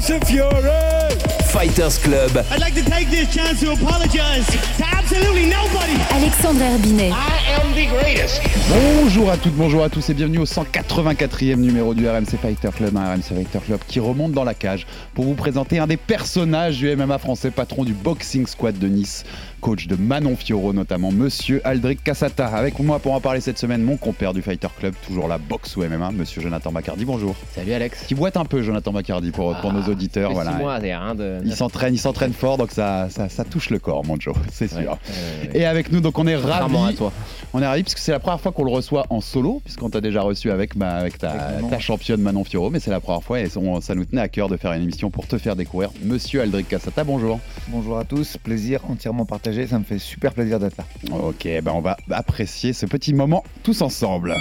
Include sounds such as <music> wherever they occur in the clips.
Fury. Fighters Club. I'd like to take this chance to apologize to absolutely nobody. Alexandre Herbinet. I am the greatest. Bonjour à toutes, bonjour à tous et bienvenue au 184e numéro du RMC Fighter Club, un RMC Fighter Club qui remonte dans la cage pour vous présenter un des personnages du MMA français, patron du Boxing Squad de Nice, coach de Manon Fioro notamment, monsieur Aldric Cassata. Avec moi pour en parler cette semaine, mon compère du Fighter Club, toujours la boxe ou MMA, monsieur Jonathan Bacardi, bonjour. Salut Alex. Qui boite un peu Jonathan Bacardi pour, pour nos auditeurs. Ah, Voilà. Six mois, rien de. Il s'entraîne, il s'entraîne fort, donc ça, ça, ça touche le corps, mon Joe, c'est sûr. Ouais, ouais, ouais. Et avec nous, donc on est ravis. à toi. On est ravis parce que c'est la première fois qu'on le reçoit en solo, puisqu'on t'a déjà reçu avec, bah, avec ta championne Manon Fioro, mais c'est la première fois et on- ça nous tenait à cœur de faire une émission pour te faire découvrir Monsieur Aldric Cassata. Bonjour. Bonjour à tous, plaisir entièrement partagé, ça me fait super plaisir d'être là. Ok, ben on va apprécier ce petit moment tous ensemble.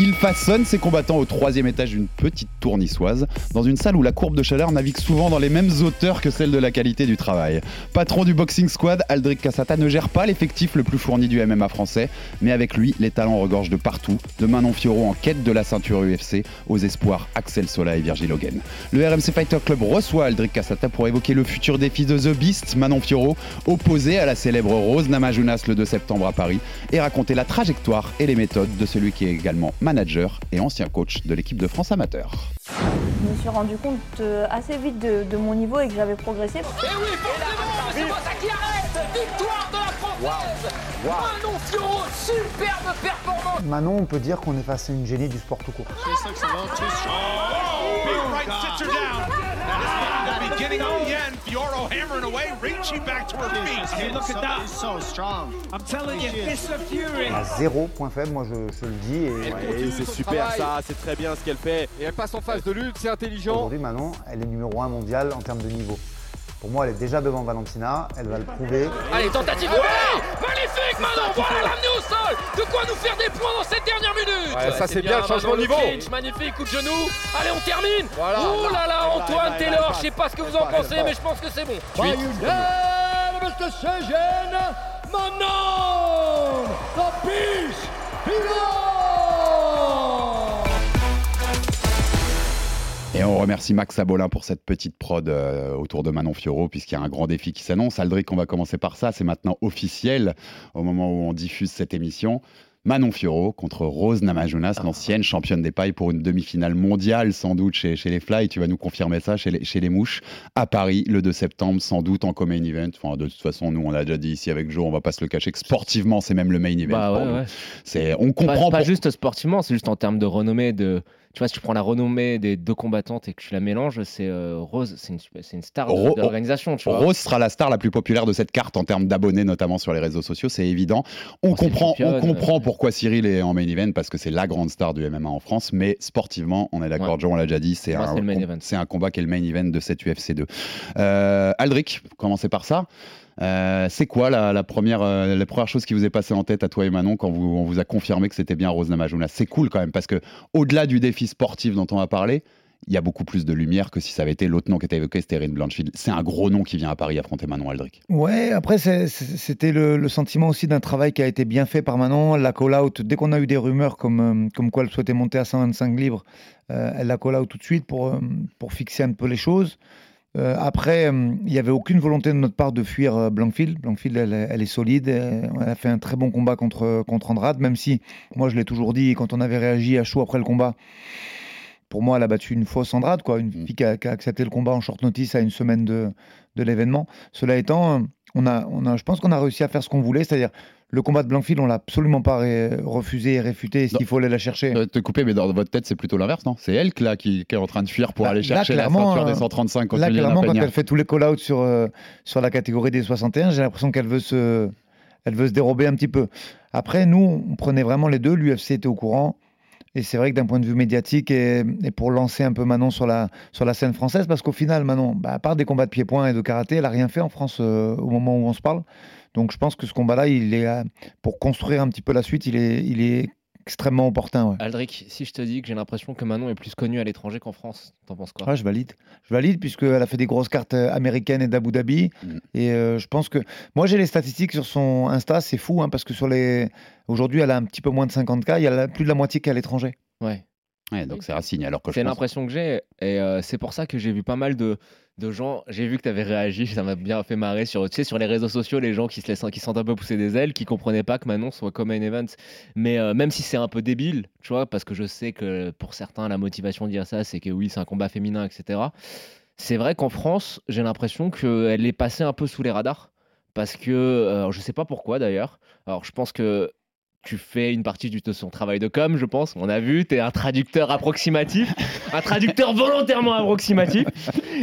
Il façonne ses combattants au troisième étage d'une petite tour niçoise, dans une salle où la courbe de chaleur navigue souvent dans les mêmes hauteurs que celle de la qualité du travail. Patron du Boxing Squad, Aldric Cassata ne gère pas l'effectif le plus fourni du MMA français, mais avec lui, les talents regorgent de partout, de Manon Fioro en quête de la ceinture UFC, aux espoirs Axel Sola et Virgil Hogan. Le RMC Fighter Club reçoit Aldric Cassata pour évoquer le futur défi de The Beast, Manon Fioro, opposé à la célèbre Rose Namajunas le 2 septembre à Paris, et raconter la trajectoire et les méthodes de celui qui est également manager et ancien coach de l'équipe de France amateur. Je me suis rendu compte euh, assez vite de, de mon niveau et que j'avais progressé. Manon, on peut dire qu'on est face à une génie du sport tout court. I'm telling you, Mr. Fury. À zéro point faible, moi je, je le dis. Et Et c'est super ça, c'est très bien ce qu'elle fait. Et elle passe en phase de lutte, c'est intelligent. aujourd'hui, Manon, elle est numéro un mondial en termes de niveau. Pour moi, elle est déjà devant Valentina, elle va le prouver. Allez, tentative Oui Magnifique Manon, voilà l'amener au sol. De quoi nous faire des points dans cette dernière minute Ouais, ça c'est bien, le changement de niveau. Magnifique, coup de genou. Allez, on termine. Voilà. Oh là là, Antoine Taylor, je sais pas ce que vous en pensez, mais je pense que c'est bon. By unanimous decision, Manon, the Et on remercie Max Abolin pour cette petite prod euh, autour de Manon Fioro, puisqu'il y a un grand défi qui s'annonce. Aldric, on va commencer par ça. C'est maintenant officiel au moment où on diffuse cette émission. Manon Fioro contre Rose Namajunas, l'ancienne championne des pailles pour une demi-finale mondiale, sans doute chez, chez les Fly. Tu vas nous confirmer ça chez les, chez les Mouches, à Paris, le 2 septembre, sans doute en co-main event. Enfin, de toute façon, nous, on a déjà dit ici avec Joe, on va pas se le cacher que sportivement, c'est même le main event. Bah ouais, nous. ouais. C'est, on Pas, comprend pas pour- juste sportivement, c'est juste en termes de renommée. De... Tu vois, si tu prends la renommée des deux combattantes et que tu la mélanges, c'est euh, Rose, c'est une, star de- de l'organisation. Rose sera la star la plus populaire de cette carte en termes d'abonnés, notamment sur les réseaux sociaux, c'est évident. On Oh, comprend, on comprend euh. pourquoi Cyril est en main event parce que c'est la grande star du MMA en France, mais sportivement, on est d'accord, Ouais. Joe, on l'a déjà dit, un, c'est un combat qui est le main event de cette UFC 2. Euh, Aldric, commencez par ça. Euh, c'est quoi la, la première, euh, la première chose qui vous est passée en tête à toi et Manon quand on vous a confirmé que c'était bien Rose Namajunas C'est cool quand même parce que au-delà du défi sportif dont on va parler, il y a beaucoup plus de lumière que si ça avait été l'autre nom qui était évoqué, c'était Erin Blanchfield. C'est un gros nom qui vient à Paris affronter Manon Aldric. Ouais, après, c'était le, sentiment aussi d'un travail qui a été bien fait par Manon. La call-out, dès qu'on a eu des rumeurs comme, euh, comme quoi elle souhaitait monter à 125 livres, elle la call-out tout de suite pour, pour fixer un peu les choses. Euh, après, euh, il n'y avait aucune volonté de notre part de fuir euh, Blankfield. Blankfield, elle, est- elle est solide. euh, Elle a fait un très bon combat contre, contre Andrade, même si, moi, je l'ai toujours dit, quand on avait réagi à chaud après le combat, pour moi, elle a battu une fausse Andrade, quoi, une Mm. fille qui a, qui a accepté le combat en short notice à une semaine de, de l'événement. Cela étant, on a, on a, je pense qu'on a réussi à faire ce qu'on voulait, c'est-à-dire le combat de Blankfield, on l'a absolument pas refusé et réfuté. Est-ce qu'il faut aller la chercher? Je vais te couper, mais dans votre tête, c'est plutôt l'inverse, non? C'est elle là, qui, qui est en train de fuir pour Bah, aller là, chercher la clairement, ceinture euh, des 135 contre Là, clairement, quand elle fait tous les call-outs sur, euh, sur la catégorie des 61, j'ai l'impression qu'elle veut se, elle veut se dérober un petit peu. Après, nous, on prenait vraiment les deux. L'UFC était au courant. Et c'est vrai que d'un point de vue médiatique et, et, pour lancer un peu Manon sur la, sur la scène française, parce qu'au final, Manon, bah, à part des combats de pieds-points et de karaté, elle n'a rien fait en France euh, au moment où on se parle. Donc je pense que ce combat-là, il est euh, pour construire un petit peu la suite, il est, il est extrêmement opportun. Ouais. Aldric, si je te dis que j'ai l'impression que Manon est plus connue à l'étranger qu'en France, t'en penses quoi? Ouais, Je valide. Je valide puisqu'elle a fait des grosses cartes euh, américaines et d'Abu Dhabi. Mm. Et euh, je pense que. Moi, j'ai les statistiques sur son Insta, c'est fou, hein, parce que sur les. Aujourd'hui, elle a un petit peu moins de 50K, il y a plus de la moitié qui est à l'étranger. Ouais. Ouais, donc c'est Racine. Alors que c'est pense... l'impression que j'ai, et euh, c'est pour ça que j'ai vu pas mal de, de gens. J'ai vu que tu avais réagi, ça m'a bien fait marrer sur, tu sais, sur les réseaux sociaux, les gens qui se laissent, qui sentent un peu pousser des ailes, qui comprenaient pas que Manon soit comme un event. Mais euh, même si c'est un peu débile, tu vois, parce que je sais que pour certains la motivation de dire ça, c'est que oui, c'est un combat féminin, etc. C'est vrai qu'en France, j'ai l'impression qu'elle est passée un peu sous les radars. Parce que, euh, je sais pas pourquoi d'ailleurs. Alors, je pense que tu fais une partie de son travail de com, je pense. On a vu, tu es un traducteur approximatif, un traducteur volontairement approximatif.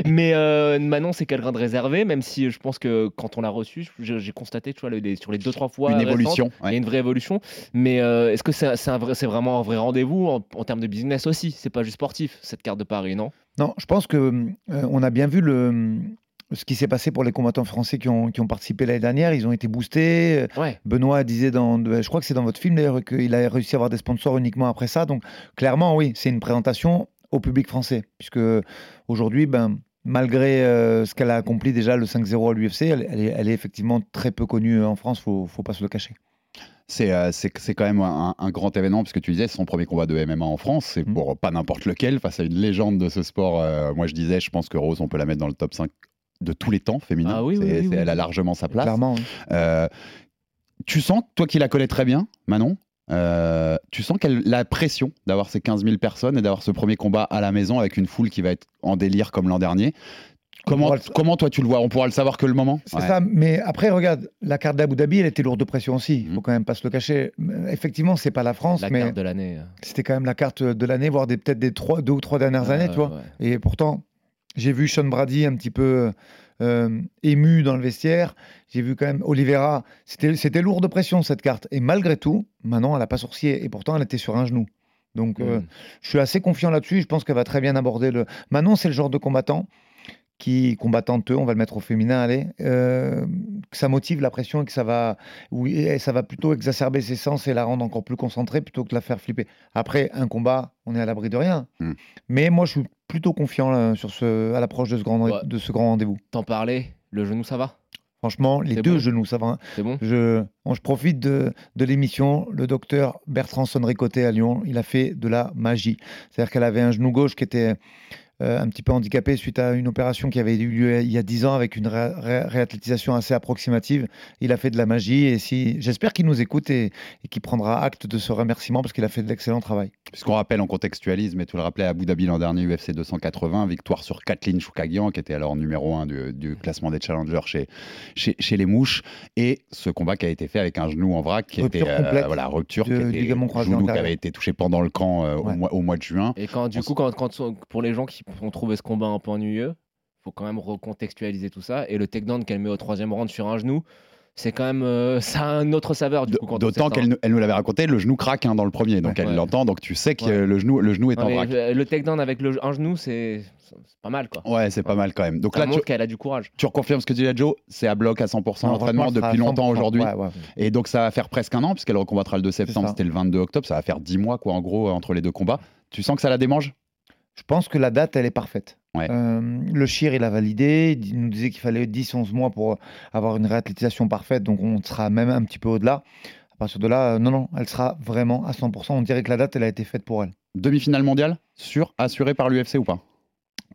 Mais euh, Manon, c'est quelqu'un de réservé, même si je pense que quand on l'a reçu, j'ai constaté, tu vois, les, sur les deux trois fois, une évolution. Il y a une vraie évolution. Mais euh, est-ce que c'est c'est vraiment un vrai rendez-vous en, en, termes de business aussi? C'est pas juste sportif cette carte de Paris, non? Non, je pense que euh, on a bien vu le ce qui s'est passé pour les combattants français qui ont, qui ont participé l'année dernière. Ils ont été boostés. Ouais. Benoît disait, dans, je crois que c'est dans votre film d'ailleurs, qu'il a réussi à avoir des sponsors uniquement après ça. Donc clairement, oui, c'est une présentation au public français. Puisque aujourd'hui, ben, malgré euh, ce qu'elle a accompli déjà, le 5-0 à l'UFC, elle, elle, est, elle, est, effectivement très peu connue en France, il ne faut pas se le cacher. C'est euh, quand même un, un, grand événement, puisque tu disais, c'est son premier combat de MMA en France, c'est pour mmh. pas n'importe lequel, face à une légende de ce sport. Euh, moi, je disais, je pense que Rose, on peut la mettre dans le top 5 de tous les temps féminin. Ah oui, oui, oui, elle a largement sa place. Clairement. Euh, tu sens, toi qui la connais très bien, Manon, euh, tu sens qu'elle a la pression d'avoir ces 15 000 personnes et d'avoir ce premier combat à la maison avec une foule qui va être en délire comme l'an dernier. Comment, le... comment toi tu le vois? On pourra le savoir que le moment? C'est ouais. ça, mais après regarde, la carte d'Abu Dhabi elle était lourde de pression aussi, il mmh. faut quand même pas se le cacher. Effectivement c'est pas la France, la mais carte de l'année. C'était quand même la carte de l'année, voire peut-être des trois, deux ou trois dernières ah, années, tu vois. Ouais. Et pourtant, j'ai vu Sean Brady un petit peu euh, ému dans le vestiaire. J'ai vu quand même Oliveira. C'était lourd de pression cette carte. Et malgré tout, maintenant, elle n'a pas sourcié. Et pourtant, elle était sur un genou. Donc, euh, Mm. je suis assez confiant là-dessus. Je pense qu'elle va très bien aborder le. Manon, c'est le genre de combattant qui combattante, on va le mettre au féminin, allez, euh, que ça motive la pression et que ça va, oui, ça va plutôt exacerber ses sens et la rendre encore plus concentrée plutôt que de la faire flipper. Après, un combat, on est à l'abri de rien. Mm. Mais moi, je suis plutôt confiant là, sur ce, à l'approche de ce grand, Ouais. de ce grand rendez-vous. T'en parlais, le genou, ça va? Franchement, les deux bon? genoux, ça va. hein. C'est bon? Je, bon, je profite de, de l'émission. Le docteur Bertrand Sonricoté à Lyon, il a fait de la magie. C'est-à-dire qu'elle avait un genou gauche qui était euh, un petit peu handicapé suite à une opération qui avait eu lieu il y a 10 ans avec une ré- ré- réathlétisation assez approximative. Il a fait de la magie et si, j'espère qu'il nous écoute et, et qu'il prendra acte de ce remerciement parce qu'il a fait de l'excellent travail. Puisqu'on rappelle, on contextualise, mais tu le rappelais à Abu Dhabi l'an dernier, UFC 280, victoire sur Kathleen Choukagian, qui était alors numéro 1 du, du classement des challengers chez, chez, chez les mouches, et ce combat qui a été fait avec un genou en vrac, qui Rupture était euh, complète voilà, rupture, de- qui du était ligament croisé genou qui avait été touché pendant le camp euh, au, Ouais. mois, au mois de juin. Et quand, du On coup, quand, quand, pour les gens qui ont trouvé ce combat un peu ennuyeux, faut quand même recontextualiser tout ça. Et le takedown qu'elle met au troisième round sur un genou, c'est quand même. euh, ça a une autre saveur, du coup. on D'autant qu'elle nous- elle nous l'avait raconté, le genou craque hein, dans le premier, donc elle Ouais. l'entend, donc tu sais que Ouais. le, genou, le genou est en vrac. euh, le takedown avec le, un genou, c'est pas mal, quoi. Ouais, c'est pas mal quand même. Donc ça là, tu, montre qu'elle a du courage. tu reconfirmes ce que disait Joe, c'est à bloc à 100% Non, d'entraînement franchement, ça depuis longtemps 100%. aujourd'hui. Ouais, ouais. Et donc ça va faire presque un an, puisqu'elle recombattra le 2 septembre, c'était le 22 octobre, ça va faire 10 mois, quoi, en gros, entre les deux combats. Tu sens que ça la démange? Je pense que la date, elle est parfaite. Ouais. Euh, le Chir, il a validé. Il nous disait qu'il fallait 10-11 mois pour avoir une réathlétisation parfaite. Donc, on sera même un petit peu au-delà. À partir de là, euh, non, non, elle sera vraiment à 100%. On dirait que la date, elle a été faite pour elle. Demi-finale mondiale Sûr, assurée par l'UFC ou pas?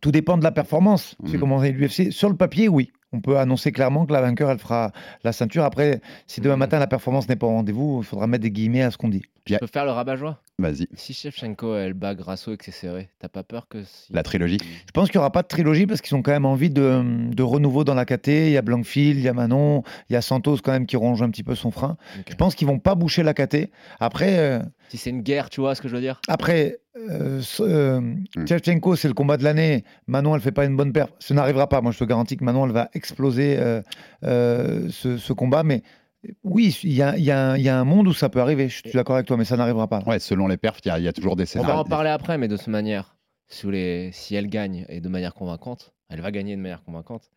Tout dépend de la performance. C'est Mhm. comment on est l'UFC. Sur le papier, oui. On peut annoncer clairement que la vainqueur, elle fera la ceinture. Après, si demain Mhm. matin, la performance n'est pas au rendez-vous, il faudra mettre des guillemets à ce qu'on dit. Tu peux faire le rabat-joie Vas-y, Si Shevchenko, elle bat Grasso et que c'est serré, t'as pas peur que. si- la trilogie. Je pense qu'il n'y aura pas de trilogie parce qu'ils ont quand même envie de, de renouveau dans la KT. Il y a Blankfield, il y a Manon, il y a Santos quand même qui ronge un petit peu son frein. Je pense qu'ils vont pas boucher la KT. Après, euh, Si c'est une guerre, tu vois ce que je veux dire? après euh, euh, Shevchenko, c'est le combat de l'année. Manon, elle fait pas une bonne perte. Ce n'arrivera pas. Moi, je te garantis que Manon, elle va exploser euh, euh, ce, ce combat. Mais Oui, il y a, il y a un- il y a un monde où ça peut arriver. Je suis d'accord avec toi, mais ça n'arrivera pas. là. Ouais, selon les perfs, il y, a- il y a toujours des On scénarios. va en parler après, mais de cette manière, sous les... si elle gagne et de manière convaincante, elle va gagner de manière convaincante.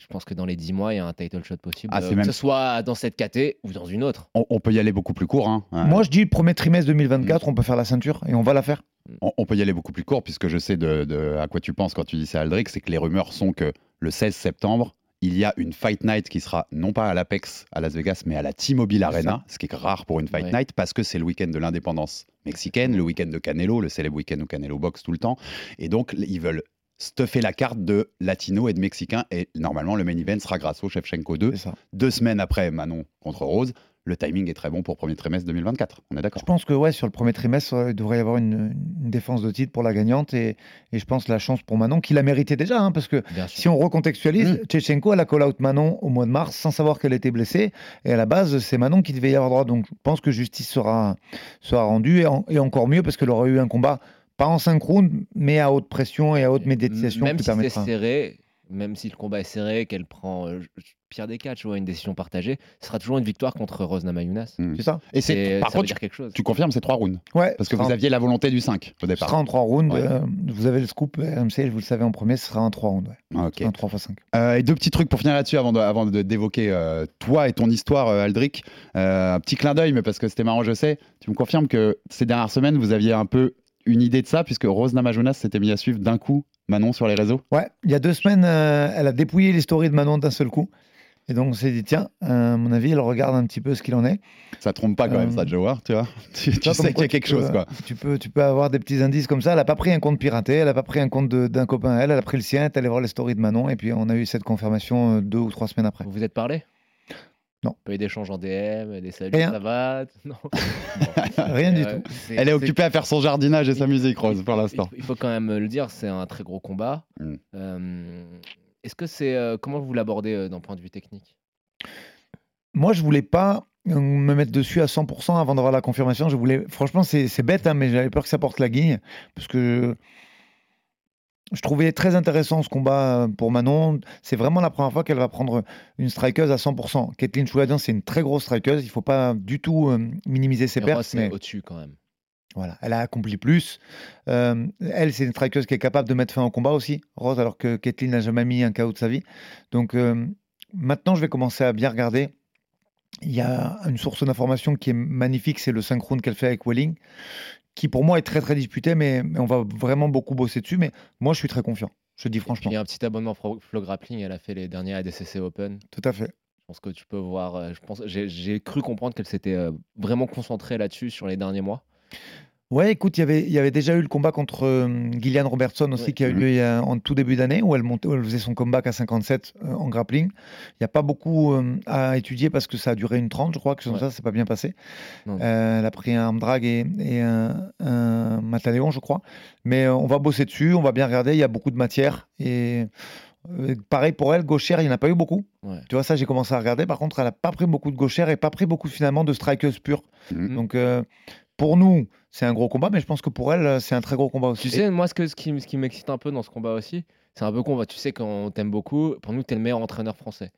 Je pense que dans les 10 mois, il y a un title shot possible, Ah, euh, que ce soit dans cette KT ou dans une autre. On, on peut y aller beaucoup plus court. Hein. Euh, Moi, je dis premier trimestre 2024, on peut faire la ceinture et on va la faire. on, on peut y aller beaucoup plus court, puisque je sais de, de- à quoi tu penses quand tu dis ça, Aldric, c'est que les rumeurs sont que le 16 septembre, il y a une Fight Night qui sera non pas à l'Apex à Las Vegas, mais à la T-Mobile Arena, ce qui est rare pour une Fight Ouais. Night, parce que c'est le week-end de l'indépendance mexicaine, le week-end de Canelo, le célèbre week-end où Canelo boxe tout le temps. Et donc, ils veulent stuffer la carte de latino et de mexicain. Et normalement, le main event sera grâce au Shevchenko 2. C'est ça. Deux semaines après Manon contre Rose. Le timing est très bon pour premier trimestre 2024. On est d'accord Je pense que ouais, sur le premier trimestre, il devrait y avoir une, une défense de titre pour la gagnante et, et je pense la chance pour Manon, qui l'a mérité déjà, hein, parce que si on recontextualise, Mm. Tchéchenko, elle a call out Manon au mois de mars sans savoir qu'elle était blessée et à la base, c'est Manon qui devait y avoir droit. Donc je pense que justice sera, sera rendue et, en- et encore mieux parce qu'elle aurait eu un combat pas en synchrone, mais à haute pression et à haute médiatisation Même si c'est serré, même si le combat est serré, qu'elle prend, euh, pire des cas, tu vois, une décision partagée, ce sera toujours une victoire contre Rose Namajunas. Mm. C'est ça Et c'est, par ça veut contre, dire quelque chose. tu confirmes ces trois rounds Ouais. Parce que ce vous aviez la volonté du 5 au ce départ. sera en trois rounds. Ouais. euh, vous avez le scoop RMC, vous le savez en premier, ce sera en trois rounds. Ouais. Ah, ok. Ce En 3 x 5. Euh, et deux petits trucs pour finir là-dessus avant de- avant de, d'évoquer euh, toi et ton histoire, euh, Aldric. Euh, un petit clin d'œil, mais parce que c'était marrant, je sais. Tu me confirmes que ces dernières semaines, vous aviez un peu une idée de ça, puisque Rose Namajunas s'était mis à suivre d'un coup Manon sur les réseaux Ouais, il y a deux semaines, euh, elle a dépouillé les stories de Manon d'un seul coup. Et donc on s'est dit, tiens, euh, à mon avis, elle regarde un petit peu ce qu'il en est. Ça trompe pas quand même, Euh, ça, Joe, hein, tu vois <laughs> Tu, sais qu'il y a quelque chose, quoi. Tu peux, tu peux avoir des petits indices comme ça. Elle n'a pas pris un compte piraté, elle n'a pas pris un compte de- d'un copain à elle, elle a pris le sien, elle est allée voir les stories de Manon, et puis on a eu cette confirmation deux ou trois semaines après. Vous vous êtes parlé? Non. Pas eu d'échange en DM, des saluts, Rien. ça va <laughs> Non. <laughs> Rien du Euh, tout. Elle est occupée à faire son jardinage et sa musique, Rose, pour l'instant. Il faut quand même le dire, c'est un très gros combat. Mm. Euh, Est-ce que c'est euh, comment vous l'abordez euh, d'un point de vue technique? Moi, je voulais pas me mettre dessus à 100% avant d'avoir la confirmation. Je voulais, franchement, c'est bête, hein, mais j'avais peur que ça porte la guigne parce que je trouvais très intéressant ce combat euh, pour Manon. C'est vraiment la première fois qu'elle va prendre une strikeuse à 100%. Kathleen Chouladian, c'est une très grosse strikeuse. Il faut pas du tout euh, minimiser ses pertes. Mais au-dessus quand même. voilà, elle a accompli plus. Euh, elle, c'est une strikeuse qui est capable de mettre fin au combat aussi, Rose, alors que Kathleen n'a jamais mis un KO de sa vie. Donc euh, maintenant, je vais commencer à bien regarder. Il y a une source d'information qui est magnifique, c'est le synchrone qu'elle fait avec Welling, qui pour moi est très très disputé, mais, mais on va vraiment beaucoup bosser dessus. Mais moi, je suis très confiant. Je dis franchement. Il y a un petit abonnement Flo Flo Grappling, elle a fait les derniers ADCC Open. Tout à fait. Je pense que tu peux voir. euh, Je pense, j'ai- j'ai cru comprendre qu'elle s'était euh, vraiment concentrée là-dessus sur les derniers mois. Ouais, écoute, il y avait- il y avait déjà eu le combat contre euh, Gillian Robertson aussi Ouais. qui a eu Mhm. lieu il y a- en tout début d'année où elle, montait, où elle faisait son comeback à 57 euh, en grappling. Il n'y a pas beaucoup euh, à étudier parce que ça a duré une 30, je crois, que Ouais. ça, c'est pas bien passé. Elle a pris un arm drag et, et un, un Mataléon, je crois. Mais on va bosser dessus, on va bien regarder, il y a beaucoup de matière. Et euh, pareil pour elle, gauchère, il n'y en a pas eu beaucoup. Ouais. Tu vois, ça, j'ai commencé à regarder. Par contre, elle n'a pas pris beaucoup de gauchère et pas pris beaucoup finalement de strikeuse pure. Mhm. Donc, euh, pour nous, c'est un gros combat, mais je pense que pour elle, c'est un très gros combat aussi. Tu sais, moi, ce, que, ce qui, ce qui m'excite un peu dans ce combat aussi, c'est un peu con. Tu sais, quand on t'aime beaucoup, pour nous, t'es le meilleur entraîneur français.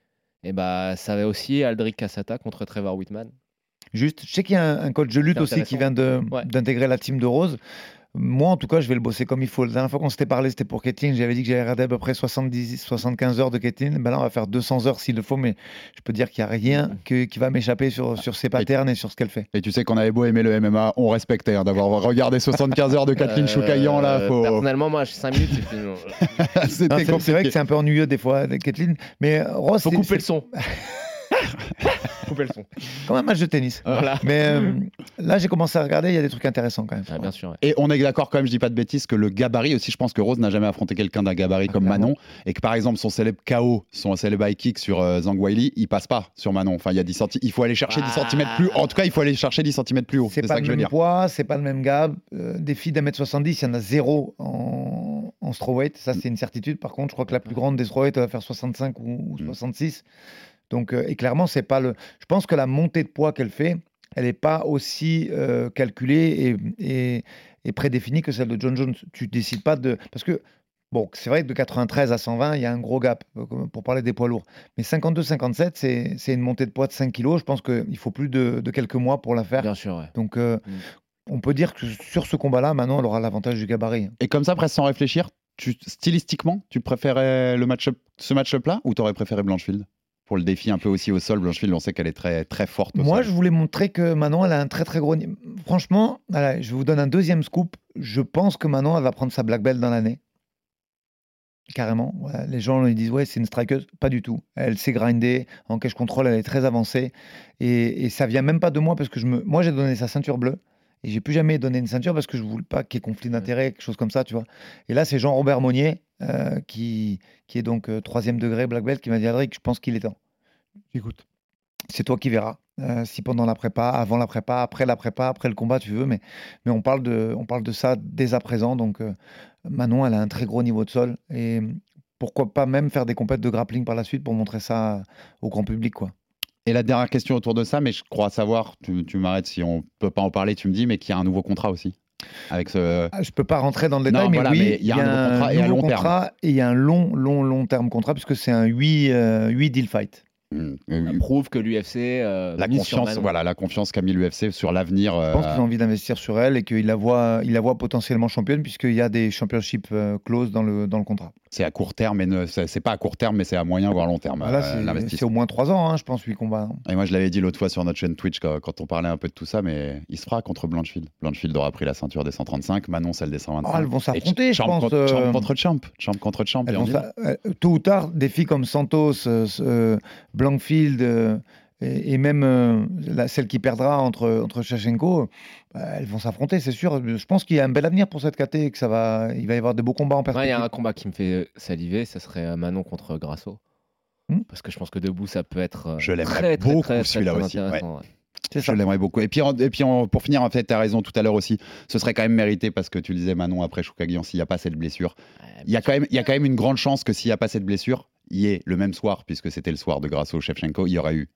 Et bah, ça va aussi Aldric Cassata contre Trevor Whitman. Juste, je sais qu'il y a un, un coach de lutte aussi qui vient de- Ouais. d'intégrer la team de Rose. Moi, en tout cas, je vais le bosser comme il faut. La dernière fois qu'on s'était parlé, c'était pour Kathleen. J'avais dit que j'allais regarder à peu près 70, 75 heures de Kathleen. Ben là, on va faire 200 heures s'il le faut, mais je peux dire qu'il n'y a rien que- qui va m'échapper sur, sur ses patterns et sur ce qu'elle fait. Et tu sais qu'on avait beau aimer le MMA, on respectait hein, d'avoir regardé 75 heures de Kathleen Euh, Choukayan là. Faut... Personnellement, moi, 5 minutes, <laughs> c'est vrai que c'est un peu ennuyeux des fois, Kathleen. Mais euh, Rose, Faut couper le son. <laughs> <laughs> couper le son. comme un match de tennis. Voilà. Mais euh, là, j'ai commencé à regarder, il y a des trucs intéressants quand même. Ah, bien sûr. ouais. Et on est d'accord quand même, je dis pas de bêtises, que le gabarit aussi, je pense que Rose n'a jamais affronté quelqu'un d'un gabarit comme clairement. Manon, et que par exemple son célèbre KO, son célèbre high kick sur euh, Zhang Weili, il passe pas sur Manon. Enfin, il y a 10 centi- il faut aller chercher 10 Ah. cm plus. En tout cas, il faut aller chercher 10 cm plus haut. C'est C'est pas ça le que je veux même dire. poids, c'est pas le même gab. Euh, des filles d'un mètre 70, il y en a zéro en, en strawweight. Ça, c'est une certitude. Par contre, je crois que la plus grande des strawweight elle va faire 65 ou, ou Mm. 66. Donc, euh, et clairement, c'est pas le. Je pense que la montée de poids qu'elle fait, elle n'est pas aussi euh, calculée et, et, et prédéfinie que celle de John Jones. Tu décides pas de. Parce que Bon, c'est vrai que de 93 à 120, il y a un gros gap euh, pour parler des poids lourds. Mais 52-57, c'est c'est une montée de poids de 5 kilos. Je pense qu'il faut plus de, de quelques mois pour la faire. Bien sûr, ouais. Donc, euh, Mm. on peut dire que sur ce combat-là, maintenant, elle aura l'avantage du gabarit. Et comme ça, presque sans réfléchir, tu, stylistiquement, tu préférais le match ce match-up-là ou t'aurais préféré Blanchfield? Pour le défi un peu aussi au sol, Blanchfield, on sait qu'elle est très, très forte. au Moi, sol. je voulais montrer que Manon, elle a un très très gros niveau. Franchement, je vous donne un deuxième scoop. Je pense que Manon, elle va prendre sa black belt dans l'année. Carrément. Les gens ils disent ouais, c'est une strikeuse. Pas du tout. Elle sait grinder. En cash control, elle est très avancée. Et, et ça vient même pas de moi parce que je me. Moi, j'ai donné sa ceinture bleue. Et j'ai plus jamais donné une ceinture parce que je voulais pas qu'il y ait conflit d'intérêt, quelque chose comme ça, tu vois. Et là, c'est Jean-Robert Monnier, euh, qui, qui est donc euh, troisième degré black belt, qui m'a dit Adric, je pense qu'il est temps. Écoute, c'est toi qui verras. Euh, si pendant la prépa, avant la prépa, après la prépa, après le combat, tu veux, mais, mais on, parle de, on parle de ça dès à présent. Donc, euh, Manon, elle a un très gros niveau de sol. Et pourquoi pas même faire des compètes de grappling par la suite pour montrer ça au grand public, quoi. Et la dernière question autour de ça, mais je crois savoir, tu, tu m'arrêtes si on peut pas en parler, tu me dis, mais qu'il y a un nouveau contrat aussi. Avec ce... Ah, je peux pas rentrer dans le détail, Non, mais voilà, oui, mais il y a un nouveau contrat et nouveau long terme. contrat et il y a un long, long, long terme contrat puisque c'est un 8, euh, 8 deal fight. Mm, Ça euh, prouve que l'UFC. euh, la confiance, voilà, la confiance qu'a mis l'UFC sur l'avenir. Je pense euh, qu'ils ont envie d'investir sur elle et qu'il la voit, il la voit potentiellement championne puisqu'il y a des championships euh, clauses dans le, dans le contrat. c'est à court terme, mais ne- c'est pas à court terme, mais c'est à moyen voire long terme. Voilà, c'est- au moins 3 ans, hein, je pense, 8 combats. Et moi, je l'avais dit l'autre fois sur notre chaîne Twitch quand, quand on parlait un peu de tout ça, mais il se fera contre Blanchfield. Blanchfield aura pris la ceinture des 135, Manon celle des 125. Ah, elles vont s'affronter, je champ pense. Contre, euh, champ contre champ, champ contre champ. et on tôt ou tard, des filles comme Santos, Blankfield euh, et, et même euh, la- celle qui perdra entre, entre Shachenko, euh, elles vont s'affronter, c'est sûr. Je pense qu'il y a un bel avenir pour cette KT et que ça va, il va y avoir de beaux combats en Ouais, Il y perspective. a un combat qui me fait saliver, ça serait euh, Manon contre Grasso. Hmm. Parce que je pense que debout, ça peut être. euh, Je l'aimerais très, très, beaucoup, très, très, celui-là très aussi, ouais. ouais. Je l'aimerais beaucoup. Et puis, en- et puis en- pour finir, en fait, tu as raison tout à l'heure aussi. Ce serait quand même mérité parce que tu le disais, Manon, après Choukagian, s'il n'y a pas cette blessure, il y, a quand même, il y a quand même une grande chance que s'il n'y a pas cette blessure, ait le même soir, puisque c'était le soir de Grasso Shevchenko, il y aurait eu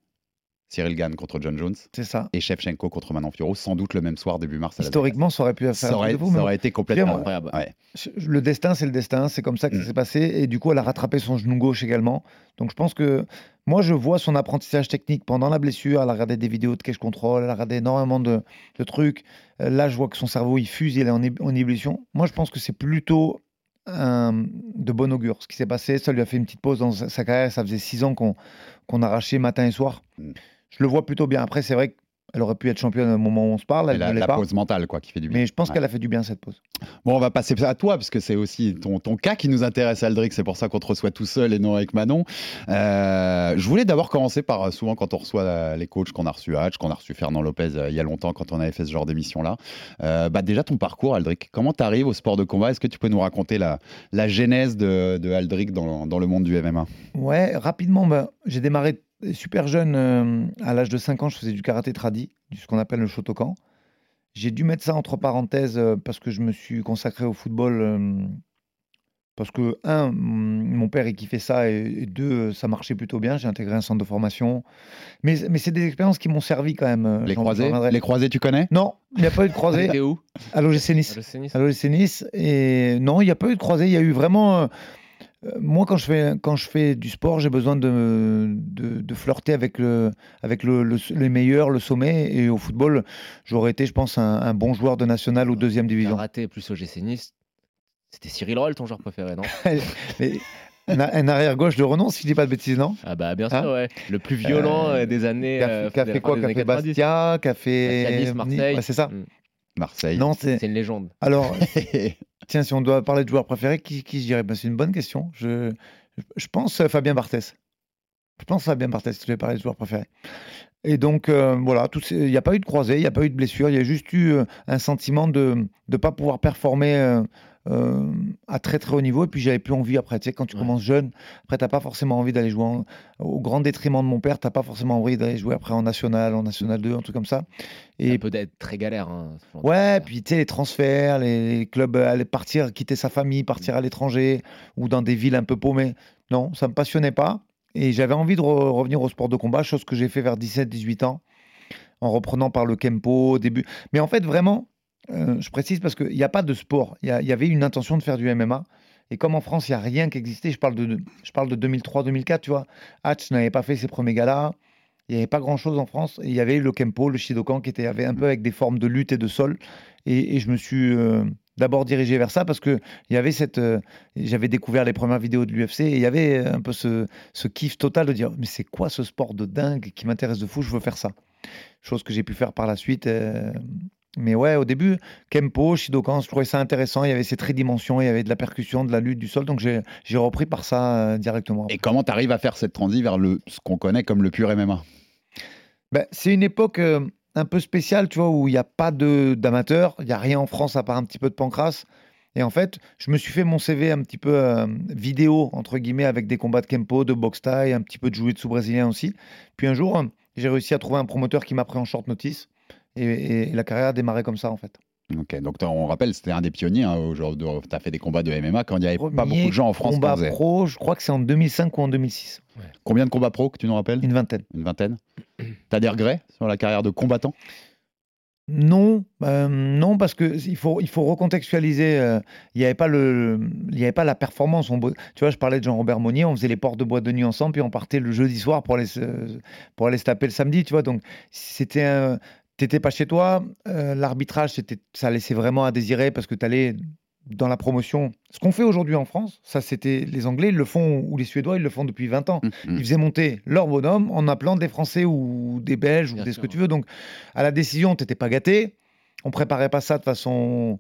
Cyril Gann contre John Jones C'est ça. et Shevchenko contre Manon Fiorot, sans doute le même soir début mars. à Historiquement, ça aurait pu faire ça aurait, ça aurait été complètement. Incroyable. Ouais. Le destin, c'est le destin, c'est comme ça que ça Mm. s'est passé. Et du coup, elle a rattrapé son genou gauche également. Donc je pense que moi, je vois son apprentissage technique pendant la blessure. Elle a regardé des vidéos de cache control, elle a regardé énormément de, de trucs. Euh, Là, je vois que son cerveau, il fuse, il est en, en ébullition. Moi, je pense que c'est plutôt un- de bon augure. Ce qui s'est passé, ça lui a fait une petite pause dans sa carrière. Ça faisait six ans qu'on qu'on arrachait matin et soir. Mm. Je le vois plutôt bien. Après, c'est vrai qu'elle aurait pu être championne au moment où on se parle. Elle la, la pas. pause mentale, quoi, qui fait du bien. Mais je pense Ouais. qu'elle a fait du bien cette pause. Bon, on va passer à toi, parce que c'est aussi ton, ton cas qui nous intéresse, Aldric. C'est pour ça qu'on te reçoit tout seul et non avec Manon. Euh, je voulais d'abord commencer par, euh, souvent, quand on reçoit euh, les coachs, qu'on a reçu Hatch, qu'on a reçu Fernand Lopez euh, il y a longtemps, quand on avait fait ce genre d'émission-là. Euh, bah, déjà, ton parcours, Aldric. Comment tu arrives au sport de combat? Est-ce que tu peux nous raconter la, la genèse de, de Aldric dans, dans le monde du MMA Ouais, rapidement, bah, j'ai démarré super jeune. euh, à l'âge de 5 ans, je faisais du karaté tradi, du- ce qu'on appelle le Shotokan. J'ai dû mettre ça entre parenthèses euh, parce que je me suis consacré au football. euh, parce que, un, mon père, il kiffait ça, et, et deux, ça marchait plutôt bien. J'ai intégré un centre de formation. Mais, mais c'est des expériences qui m'ont servi quand même. Les croisés? Les croisés, tu connais? Non, il n'y a pas eu de croisés. <laughs> T'es où? À l'OGC Nice. À l'OGC Nice. Et non, il n'y a pas eu de croisée. Il y a eu vraiment. euh, moi, quand je fais, quand je fais du sport, j'ai besoin de, de, de flirter avec, le, avec le, le- les meilleurs, le sommet. Et au football, j'aurais été, je pense, un, un bon joueur de national ou deuxième division. Karaté plus OGC Nice. C'était Cyril Roll, ton joueur préféré, non? <laughs> Mais un, un arrière-gauche de renom, si je dis pas de bêtises, non? Ah bah bien sûr, Hein ouais. Le plus violent Euh, euh, des années. Qui a euh, fait- a quoi? Qui a fait 90. Bastia, qui a fait. Nice, Marseille. Ouais, c'est ça. Mm. Marseille. Non, c'est. C'est une légende. Alors, <laughs> tiens, si on doit parler de joueur préféré, qui, qui je dirais? Ben, C'est une bonne question. Je, je pense Fabien Barthès. Je pense Fabien Barthès, si tu veux parler de joueur préféré. Et donc, euh, voilà, il n'y a pas eu de croisée, il n'y a pas eu de blessure, il y a juste eu euh, un sentiment de ne pas pouvoir performer euh, euh, à très très haut niveau. Et puis, j'avais plus envie après. Tu sais, quand tu Ouais. commences jeune, après, tu n'as pas forcément envie d'aller jouer en- au grand détriment de mon père, tu n'as pas forcément envie d'aller jouer après en national, en national 2, un truc comme ça. Et peut être très galère. Hein, Ouais, puis tu sais, les transferts, les, clubs euh, aller partir, quitter sa famille, partir à l'étranger ou dans des villes un peu paumées. Non, ça me passionnait pas. Et j'avais envie de re- revenir au sport de combat, chose que j'ai fait vers 17-18 ans, en reprenant par le Kempo au début. Mais en fait, vraiment, euh, je précise parce qu'il n'y a pas de sport. Il y, avait une intention de faire du MMA. Et comme en France, il n'y a rien qui existait, je parle de, je parle de 2003-2004, tu vois. Hatch n'avait pas fait ses premiers galas. Il n'y avait pas grand-chose en France. Il y avait le Kempo, le Shidokan, qui était avait un peu avec des formes de lutte et de sol. Et, je me suis euh, d'abord dirigé vers ça parce que y avait cette, euh, j'avais découvert les premières vidéos de l'UFC et il y avait un peu ce, ce kiff total de dire mais c'est quoi ce sport de dingue qui m'intéresse de fou, je veux faire ça. Chose que j'ai pu faire par la suite. Mais ouais, au début, Kempo, Shidokan, je trouvais ça intéressant. Il y avait ces tridimensions, il y avait de la percussion, de la lutte, du sol. Donc j'ai repris par ça euh, directement. Et comment tu arrives à faire cette transi vers le, ce qu'on connaît comme le pur MMA Ben, c'est une époque euh, un peu spéciale, tu vois, où il n'y a pas d'amateurs, il n'y a rien en France à part un petit peu de pancras. Et en fait, je me suis fait mon CV un petit peu euh, vidéo, entre guillemets, avec des combats de Kempo, de boxe thaï, un petit peu de jiu-jitsu brésilien aussi. Puis un jour, j'ai réussi à trouver un promoteur qui m'a pris en short notice. Et, et- et la carrière a démarré comme ça, en fait. Ok, donc on rappelle, c'était un des pionniers. Hein, aujourd'hui, tu as fait des combats de MMA quand il n'y avait pas beaucoup de gens en France Combat pro, je crois que c'est en 2005 ou en 2006. Combien de combats pro que tu nous rappelles? Une vingtaine. Une vingtaine. <clears throat> T'as des regrets sur la carrière de combattant? Non, euh, non, parce que il faut, il faut recontextualiser. euh, Il n'y avait pas le, il y avait pas la performance. On tu vois, je parlais de Jean-Robert Monnier, on faisait les portes de boîte de nuit ensemble, puis on partait le jeudi soir pour aller se, pour aller se taper le samedi. Tu vois, donc c'était un, t'étais pas chez toi. euh, L'arbitrage, c'était, ça laissait vraiment à désirer parce que tu allais dans la promotion. Ce qu'on fait aujourd'hui en France, ça c'était les Anglais, ils le font ou les Suédois, ils le font depuis 20 ans. Ils faisaient monter leur bonhomme en appelant des Français ou des Belges ou des ce que tu veux. Donc à la décision, t'étais pas gâté. On préparait pas ça de façon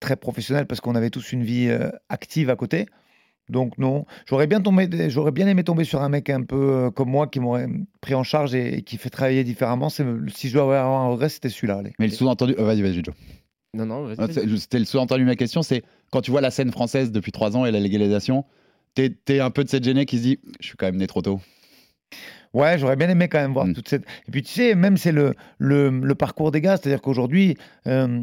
très professionnelle parce qu'on avait tous une vie euh, active à côté. Donc non, j'aurais bien tombé, j'aurais bien aimé tomber sur un mec un peu euh, comme moi qui m'aurait pris en charge et, et qui fait travailler différemment. C'est si je dois avoir un regret, c'était celui-là. allez. Mais le sous-entendu. euh, vas-y, vas-y, Joe. Non, non, vas-y, Ah, vas-y. c'est- C'était le sous-entendu de ma question, c'est quand tu vois la scène française depuis trois ans et la légalisation, t'es t'es un peu de cette gênée qui se dit Je suis quand même né trop tôt. Ouais, j'aurais bien aimé quand même voir toute cette. Et puis tu sais, même c'est le, le, le parcours des gars, c'est-à-dire qu'aujourd'hui, euh,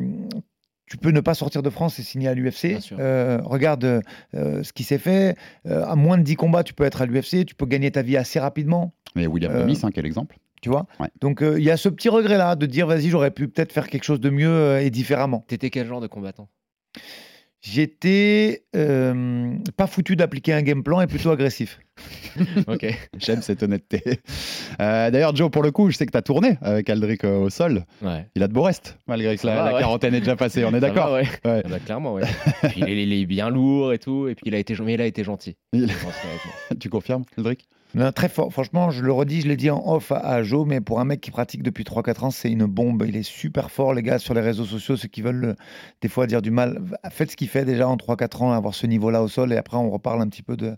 tu peux ne pas sortir de France et signer à l'UFC. Euh, regarde euh, ce qui s'est fait. Euh, à moins de 10 combats, tu peux être à l'UFC, tu peux gagner ta vie assez rapidement. Mais William Euh, Gomis, hein, quel exemple Tu vois Donc euh, il y a ce petit regret-là de dire, vas-y, j'aurais pu peut-être faire quelque chose de mieux euh, et différemment. T'étais quel genre de combattant? J'étais euh, pas foutu d'appliquer un game plan et plutôt agressif. <laughs> ok. J'aime cette honnêteté. Euh, D'ailleurs, Joe, pour le coup, je sais que tu as tourné avec Aldric euh, au sol. Ouais. Il a de beau reste, malgré que Ça la, va, la ouais. quarantaine est déjà passée. On est d'accord ouais. Ouais. Ah bah, clairement, ouais. <laughs> Puis il, est, il est bien lourd et tout, et puis il a été, mais il a été gentil. Il-. <laughs> Tu confirmes, Aldric? Très fort. Franchement, je le redis, je l'ai dit en off à, à Joe, mais pour un mec qui pratique depuis 3-4 ans, c'est une bombe. Il est super fort, les gars, sur les réseaux sociaux, ceux qui veulent euh, des fois dire du mal. Faites ce qu'il fait déjà en 3-4 ans, avoir ce niveau-là au sol, et après, on reparle un petit peu de,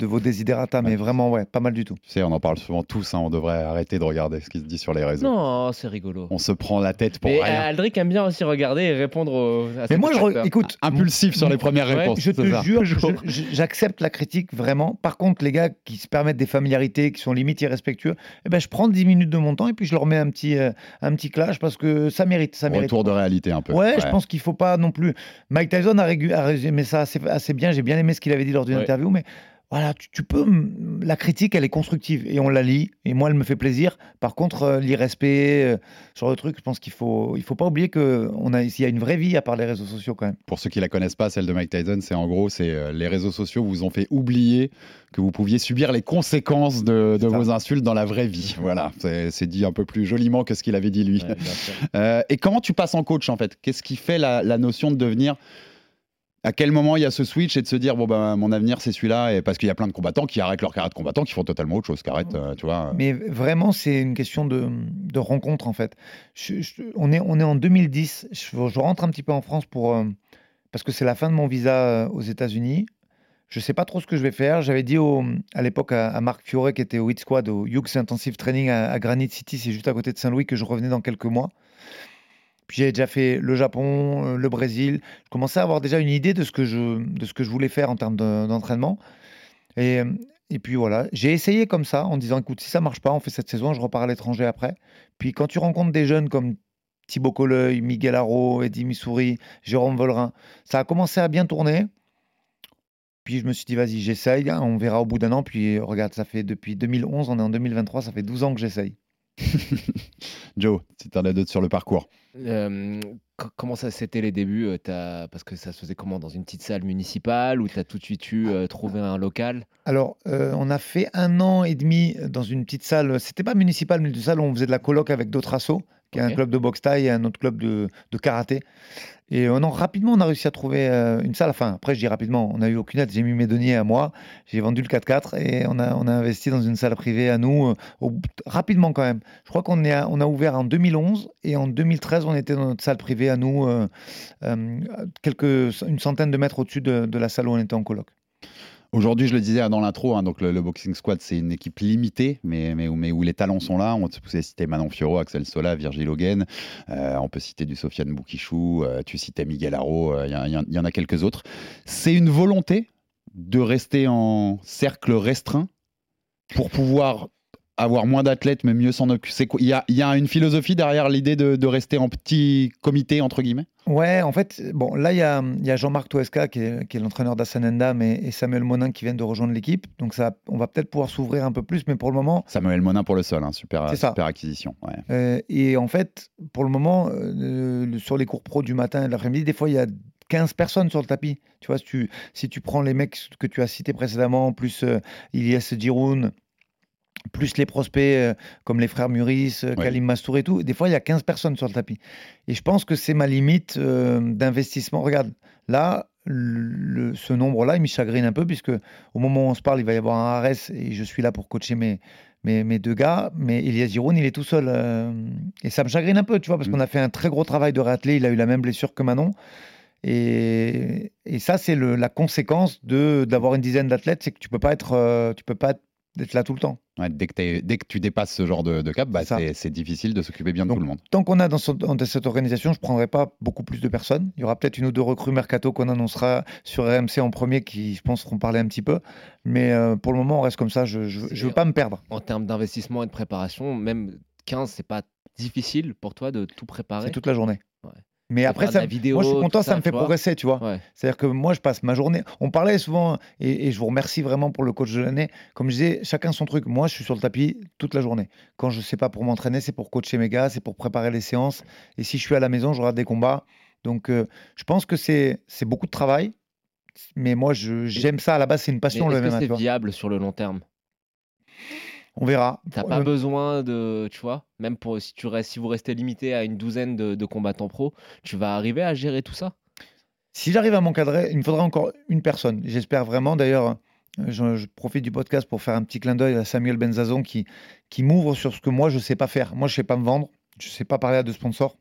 de vos desiderata. Mais vraiment, ouais, pas mal du tout. Tu sais, on en parle souvent tous. hein, on devrait arrêter de regarder ce qui se dit sur les réseaux. Non, c'est rigolo. On se prend la tête pour Mais rien. Aldric aime bien aussi regarder et répondre aux. à Mais moi, je re- écoute, Impulsif sur les premières Ouais, réponses. Je te ça. jure, <laughs> j'accepte la critique vraiment. Par contre, les gars qui se permettent des familiarités, qui sont limite irrespectueux, eh ben, je prends 10 minutes de mon temps et puis je leur mets un petit, euh, un petit clash parce que ça mérite. Ça mérite. Retour de réalité un peu. Ouais, je pense qu'il faut pas non plus. Mike Tyson a, régu- a résumé ça assez, assez bien. J'ai bien aimé ce qu'il avait dit lors d'une Ouais. interview, mais voilà, tu, tu peux. La critique, elle est constructive et on la lit. Et moi, elle me fait plaisir. Par contre, euh, l'irrespect, euh, genre de truc, je pense qu'il faut, il faut pas oublier que on a, il y a une vraie vie à part les réseaux sociaux quand même. Pour ceux qui la connaissent pas, celle de Mike Tyson, c'est en gros, c'est euh, les réseaux sociaux vous ont fait oublier que vous pouviez subir les conséquences de, de vos insultes dans la vraie vie. Voilà, c'est dit un peu plus joliment que ce qu'il avait dit lui. Ouais. <laughs> Euh, et comment tu passes en coach en fait? Qu'est-ce qui fait la, la notion de devenir à quel moment il y a ce switch et de se dire bon ben mon avenir c'est celui-là et parce qu'il y a plein de combattants qui arrêtent leur carrière de combattant qui font totalement autre chose qu'arrêtent euh, tu vois Mais vraiment, c'est une question de, rencontre, en fait. Je- on, est, on est en 2010. Je, rentre un petit peu en France pour, euh, parce que c'est la fin de mon visa euh, aux États-Unis. Je sais pas trop ce que je vais faire. J'avais dit à l'époque à, Marc Fiore, qui était au Hit Squad, au Hughes Intensive Training à Granite City, c'est juste à côté de Saint-Louis, que je revenais dans quelques mois. Puis j'avais déjà fait le Japon, euh, le Brésil. Je commençais à avoir déjà une idée de ce que je, de ce que je voulais faire en termes de- d'entraînement. Et, euh, et puis voilà, j'ai essayé comme ça en disant écoute, si ça marche pas, on fait cette saison, je repars à l'étranger après. Puis quand tu rencontres des jeunes comme Thibaut Colleuil, Miguel Haro, Eddy Missouri, Jérôme Vollerin, ça a commencé à bien tourner. Puis je me suis dit vas-y, j'essaye, hein, on verra au bout d'un an. Puis regarde, ça fait depuis 2011, on est en 2023, ça fait 12 ans que j'essaye. <laughs> Joe, si tu en as d'autres sur le parcours. Euh, comment ça c'était les débuts euh, Parce que ça se faisait comment Dans une petite salle municipale ou tu as tout de suite eu euh, trouvé un local? Alors, on a fait un an et demi dans une petite salle. C'était pas municipal, mais une salle où on faisait de la coloc avec d'autres assos qui est un club de boxe taille et un autre club de, de karaté. Et euh, non, rapidement, on a réussi à trouver euh, une salle. Enfin, après, je dis rapidement, on n'a eu aucune aide. J'ai mis mes deniers à moi, j'ai vendu le 4x4 et on a, on a investi dans une salle privée à nous, euh, rapidement quand même. Je crois qu'on on a ouvert en 2011 et en 2013, on était dans notre salle privée à nous, quelques, une centaine de mètres au-dessus de, de la salle où on était en coloc. Aujourd'hui, je le disais dans l'intro, hein, donc le, Boxing Squad, c'est une équipe limitée, mais, où les talents sont là. On peut citer Manon Fioro, Axel Sola, Virgil Hogan. Euh, on peut citer du Sofiane Boukichou. Euh, tu citais Miguel Haro. Il euh, y, y, en a quelques autres. C'est une volonté de rester en cercle restreint pour pouvoir avoir moins d'athlètes, mais mieux s'en occuper. Il y a, y a, une philosophie derrière l'idée de, de, rester en petit comité, entre guillemets? Ouais, en fait, bon, là, il y a, y a Jean-Marc Toesca, qui est, qui est l'entraîneur d'Assanenda, et Samuel Monin qui viennent de rejoindre l'équipe. Donc, ça, on va peut-être pouvoir s'ouvrir un peu plus, mais pour le moment. Samuel Monin pour le sol, hein, super, super acquisition. Ouais. Euh, et en fait, pour le moment, euh, sur les cours pro du matin et de l'après-midi, des fois, il y a 15 personnes sur le tapis. Tu vois, si tu, si tu prends les mecs que tu as cités précédemment, plus euh, Ilyes Giroun, plus les prospects euh, comme les frères Muris, euh, Kalim Mastour et tout, des fois il y a 15 personnes sur le tapis. Et je pense que c'est ma limite euh, d'investissement. Regarde, là, ce nombre-là, il me chagrine un peu, puisque au moment où on se parle, il va y avoir un RS et je suis là pour coacher mes, mes, mes deux gars. Mais Elias Giroud, il est tout seul. et ça me chagrine un peu, tu vois, parce mm. qu'on a fait un très gros travail de réathlé. Il a eu la même blessure que Manon. Et, et ça, c'est la conséquence de d'avoir une dizaine d'athlètes, c'est que tu peux pas être, tu peux pas être d'être là tout le temps. dès, que dès, que tu dépasses ce genre de, cap, bah, c'est difficile de s'occuper bien de tout le monde. Tant qu'on a dans, cette organisation, je ne prendrai pas beaucoup plus de personnes. Il y aura peut-être une ou deux recrues mercato qu'on annoncera sur RMC en premier qui, je pense, seront parler un petit peu. Mais euh, pour le moment, on reste comme ça. Je ne veux pas me perdre. En termes d'investissement et de préparation, même 15, c'est pas difficile pour toi de tout préparer? C'est toute la journée. Mais après, ça, moi, je suis content, ça, me fait progresser, tu vois. C'est-à-dire que moi, je passe ma journée. On parlait souvent, et, je vous remercie vraiment pour le coach de l'année. Comme je disais, chacun son truc. Moi, je suis sur le tapis toute la journée. Quand je ne sais pas pour m'entraîner, c'est pour coacher mes gars, c'est pour préparer les séances. Et si je suis à la maison, je regarde des combats. Donc, euh, je pense que c'est beaucoup de travail. Mais moi, j'aime ça. À la base, c'est une passion. Est-ce que c'est viable sur le long terme? On verra. T'as pas besoin de, tu vois, même pour si tu restes, si vous restez limité à une douzaine de, combattants pro, tu vas arriver à gérer tout ça. Si j'arrive à m'encadrer, il me faudra encore une personne. J'espère vraiment. D'ailleurs, je, profite du podcast pour faire un petit clin d'œil à Samuel Benzazon qui, qui m'ouvre sur ce que moi je sais pas faire. Moi, je sais pas me vendre, je sais pas parler à de sponsors.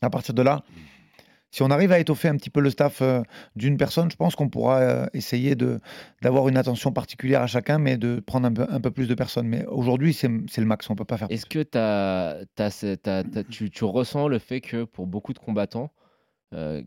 À partir de là, si on arrive à étoffer un petit peu le staff euh, d'une personne, je pense qu'on pourra euh, essayer d'avoir une attention particulière à chacun, mais de prendre un peu, plus de personnes. Mais aujourd'hui, c'est le max, on ne peut pas faire Est-ce que tu, ressens le fait que pour beaucoup de combattants, euh,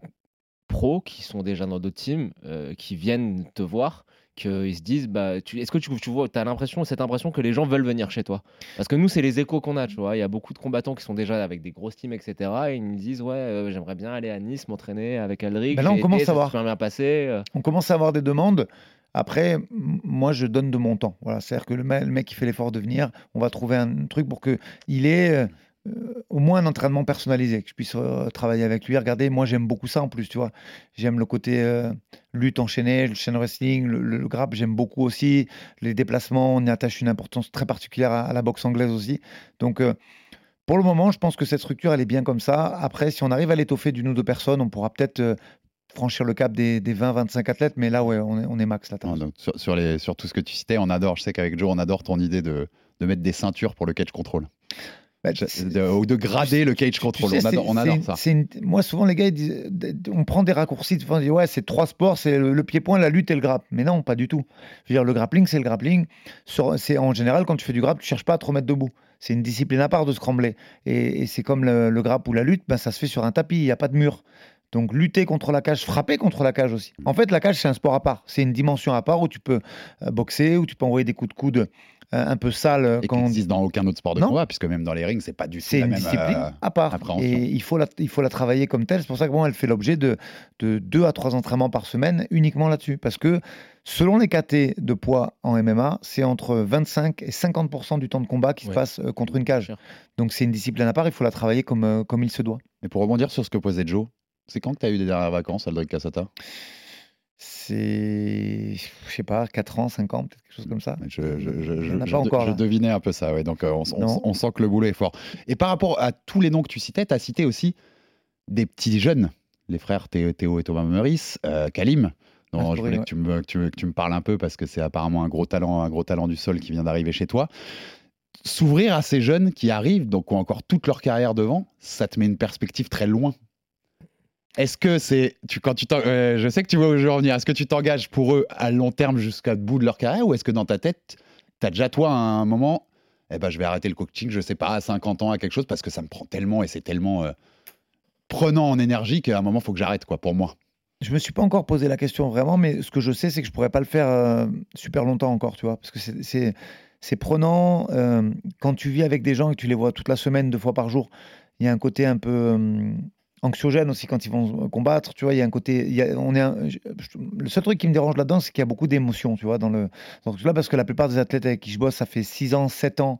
pros qui sont déjà dans d'autres teams, qui viennent te voir, qu'ils se disent bah est-ce que tu, tu vois as l'impression cette impression que les gens veulent venir chez toi? Parce que nous c'est les échos qu'on a tu vois. Il y a beaucoup de combattants qui sont déjà avec des grosses teams etc et ils nous disent ouais euh, j'aimerais bien aller à Nice m'entraîner avec Alric ben là on commence à avoir bien passé euh. on commence à avoir des demandes. Après, moi, je donne de mon temps. Voilà, c'est-à-dire que le mec, le mec qui fait l'effort de venir, on va trouver un truc pour que il ait euh, euh, au moins un entraînement personnalisé, que je puisse euh, travailler avec lui. Regardez, moi j'aime beaucoup ça en plus, tu vois. J'aime le côté euh, lutte enchaînée, le chain wrestling, le, le, j'aime beaucoup aussi. Les déplacements, on y attache une importance très particulière à, la boxe anglaise aussi. Donc pour le moment, je pense que cette structure, elle est bien comme ça. Après, si on arrive à l'étoffer d'une ou deux personnes, on pourra peut-être franchir le cap des, 20-25 athlètes, mais là, ouais, on est, max là. sur, les, sur tout ce que tu citais, on adore, je sais qu'avec Joe, on adore ton idée de, de mettre des ceintures pour le catch control. Bah, ou de grader le cage control. on, adore, ça. moi, souvent, les gars, disent, on prend des raccourcis. On dit, ouais, c'est trois sports, c'est le, pied-point, la lutte et le grappe. Mais non, pas du tout. Je veux dire, le grappling, c'est le grappling. C'est en général, quand tu fais du grappe, tu cherches pas à te remettre debout. C'est une discipline à part de scrambler. Et, et c'est comme le, le, grappe ou la lutte, ben, ça se fait sur un tapis, il n'y a pas de mur. Donc lutter contre la cage, frapper contre la cage aussi. En fait, la cage, c'est un sport à part. C'est une dimension à part où tu peux euh, boxer, où tu peux envoyer des coups de coude un peu sale. Et quand qui on n'existe dans aucun autre sport de Non. combat, puisque même dans les rings, c'est pas du tout C'est une même discipline euh, à part. Et il faut, la, il faut la travailler comme telle. C'est pour ça que bon, elle fait l'objet de, de deux à trois entraînements par semaine uniquement là-dessus. Parce que selon les KT de poids en MMA, c'est entre 25 et 50% du temps de combat qui Ouais. se passe euh, contre une cage. Donc c'est une discipline à part. Il faut la travailler comme, euh, comme il se doit. Et pour rebondir sur ce que posait Joe, c'est quand que tu as eu des dernières vacances, Aldric Cassata? C'est, je sais pas, 4 ans, 5 ans, peut-être quelque chose comme ça. Je, je, je, pas encore, je là. devinais un peu ça, ouais. donc euh, on, on- Non. on sent que le boulot est fort. Et par rapport à tous les noms que tu citais, tu as cité aussi des petits jeunes, les frères Théo, Théo et Thomas Meurice, euh, Kalim, dont Ah, je voulais que tu, me, que, tu, me- que tu me parles un peu parce que c'est apparemment un gros talent, un gros talent du sol qui vient d'arriver chez toi. S'ouvrir à ces jeunes qui arrivent, donc qui ont encore toute leur carrière devant, ça te met une perspective très loin. Est-ce que c'est, tu, quand tu euh, je sais que tu vois où je veux en venir, est-ce que tu t'engages pour eux à long terme jusqu'à bout de leur carrière ou est-ce que dans ta tête, tu as déjà toi à un moment, eh ben, je vais arrêter le coaching, je sais pas, à 50 ans, à quelque chose, parce que ça me prend tellement et c'est tellement euh, prenant en énergie qu'à un moment, faut que j'arrête, quoi, pour moi. Je me suis pas encore posé la question vraiment, mais ce que je sais, c'est que je pourrais pas le faire euh, super longtemps encore, tu vois, parce que c'est- c'est prenant quand tu vis avec des gens et que tu les vois toute la semaine, deux fois par jour. Il y a un côté un peu anxiogène aussi quand ils vont combattre, tu vois. Il y a un côté, il y a- on est, un- je- le seul truc qui me dérange là-dedans, c'est qu'il y a beaucoup d'émotions, tu vois, dans le dans ce truc-là, parce que la plupart des athlètes avec qui je bosse, ça fait 6 ans, 7 ans,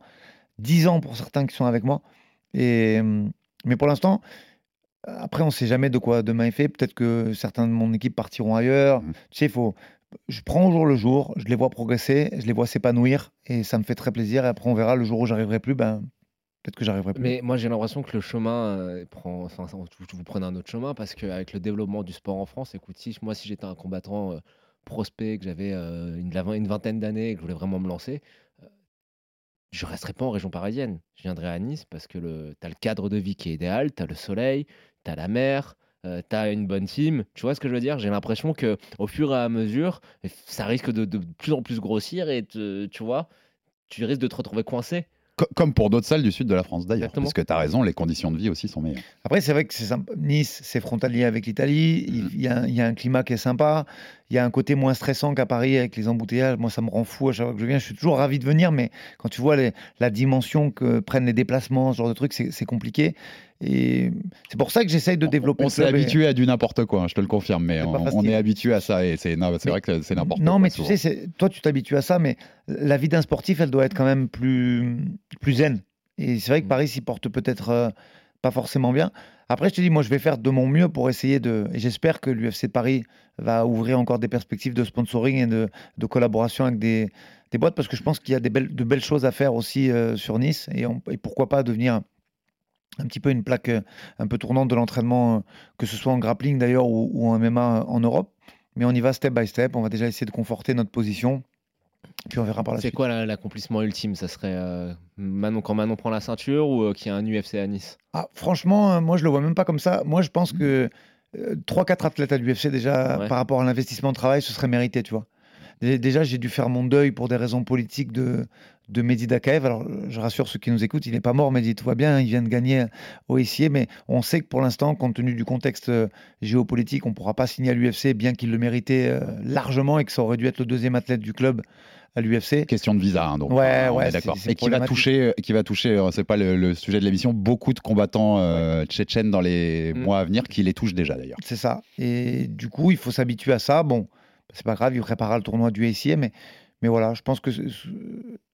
10 ans pour certains qui sont avec moi. Et euh, mais pour l'instant. Après, on sait jamais de quoi demain est fait. Peut-être que certains de mon équipe partiront ailleurs. Mhm. Tu sais, il faut. Je prends au jour le jour, je les vois progresser, je les vois s'épanouir, et ça me fait très plaisir. Et après, on verra le jour où j'arriverai plus, ben peut-être que j'arriverai plus. Mais moi, j'ai l'impression que le chemin euh, prend. Enfin, vous, vous prenez un autre chemin parce qu'avec le développement du sport en France, écoute, si, moi, si j'étais un combattant euh, prospect, que j'avais euh, une, vingtaine d'années et que je voulais vraiment me lancer, je resterais pas en région parisienne. Je viendrais à Nice parce que le, as le cadre de vie qui est idéal, tu as le soleil, tu as la mer. tu as une bonne team, tu vois ce que je veux dire? J'ai l'impression que au fur et à mesure, ça risque de, de plus en plus grossir et tu vois, tu risques de te retrouver coincé. Co- Comme pour d'autres salles du sud de la France d'ailleurs. Parce que tu as raison, les conditions de vie aussi sont meilleures. Après, c'est vrai que c'est sympa. Nice, c'est frontalier avec l'Italie. Il, il y a, un- il y a un climat qui est sympa. Il y a un côté moins stressant qu'à Paris avec les embouteillages. Moi, ça me rend fou à chaque fois que je viens. Je suis toujours ravi de venir, mais quand tu vois les- la dimension que prennent les déplacements, ce genre de trucs, c'est compliqué. Et c'est pour ça que j'essaye de développer. On le s'est et- habitué à du n'importe quoi, hein, je te le confirme, mais on, on est habitué à ça et c'est vrai que c'est n'importe quoi. Non, mais tu sais, toi, tu t'habitues à ça, mais la vie d'un sportif, elle doit être quand même plus, plus zen. Et c'est vrai que Mm. Paris s'y porte peut-être euh, pas forcément bien. Après, je te dis, moi, je vais faire de mon mieux pour essayer de. J'espère que l'UFC Paris va ouvrir encore des perspectives de sponsoring et de, collaboration avec des, des boîtes, parce que je pense qu'il y a des belles, de belles choses à faire aussi euh, sur Nice. Et, pourquoi pas devenir un petit peu une plaque euh, un peu tournante de l'entraînement, euh, que ce soit en grappling d'ailleurs ou en MMA en Europe. Mais on y va step by step. On va déjà essayer de conforter notre position. Puis on verra par la C'est suite. quoi la- l'accomplissement ultime? Ça serait euh, Manon, quand Manon prend la ceinture ou euh, qu'il y a un UFC à Nice? Ah, franchement, euh, moi je le vois même pas comme ça. Moi je pense que 3-4 athlètes à l'UFC déjà Ouais. par rapport à l'investissement de travail, ce serait mérité, tu vois. Dé- Déjà, j'ai dû faire mon deuil pour des raisons politiques de, de Mehdi Dakaev. Alors, je rassure ceux qui nous écoutent, il n'est pas mort, Mehdi, tout va bien, il vient de gagner au SIE, mais on sait que pour l'instant, compte tenu du contexte euh, géopolitique, on ne pourra pas signer à l'UFC, bien qu'il le méritait euh, largement et que ça aurait dû être le deuxième athlète du club à l'UFC. Question de visa, hein, donc Ouais, euh, on ouais, est d'accord. Et qui va toucher, qui va toucher, euh, c'est pas le, le sujet de l'émission, beaucoup de combattants euh, tchétchènes dans les Mm. mois à venir qui les touchent déjà d'ailleurs. C'est ça. Et du coup, il faut s'habituer à ça. Bon, c'est pas grave, il préparera le tournoi du ACM, mais, mais voilà, je pense que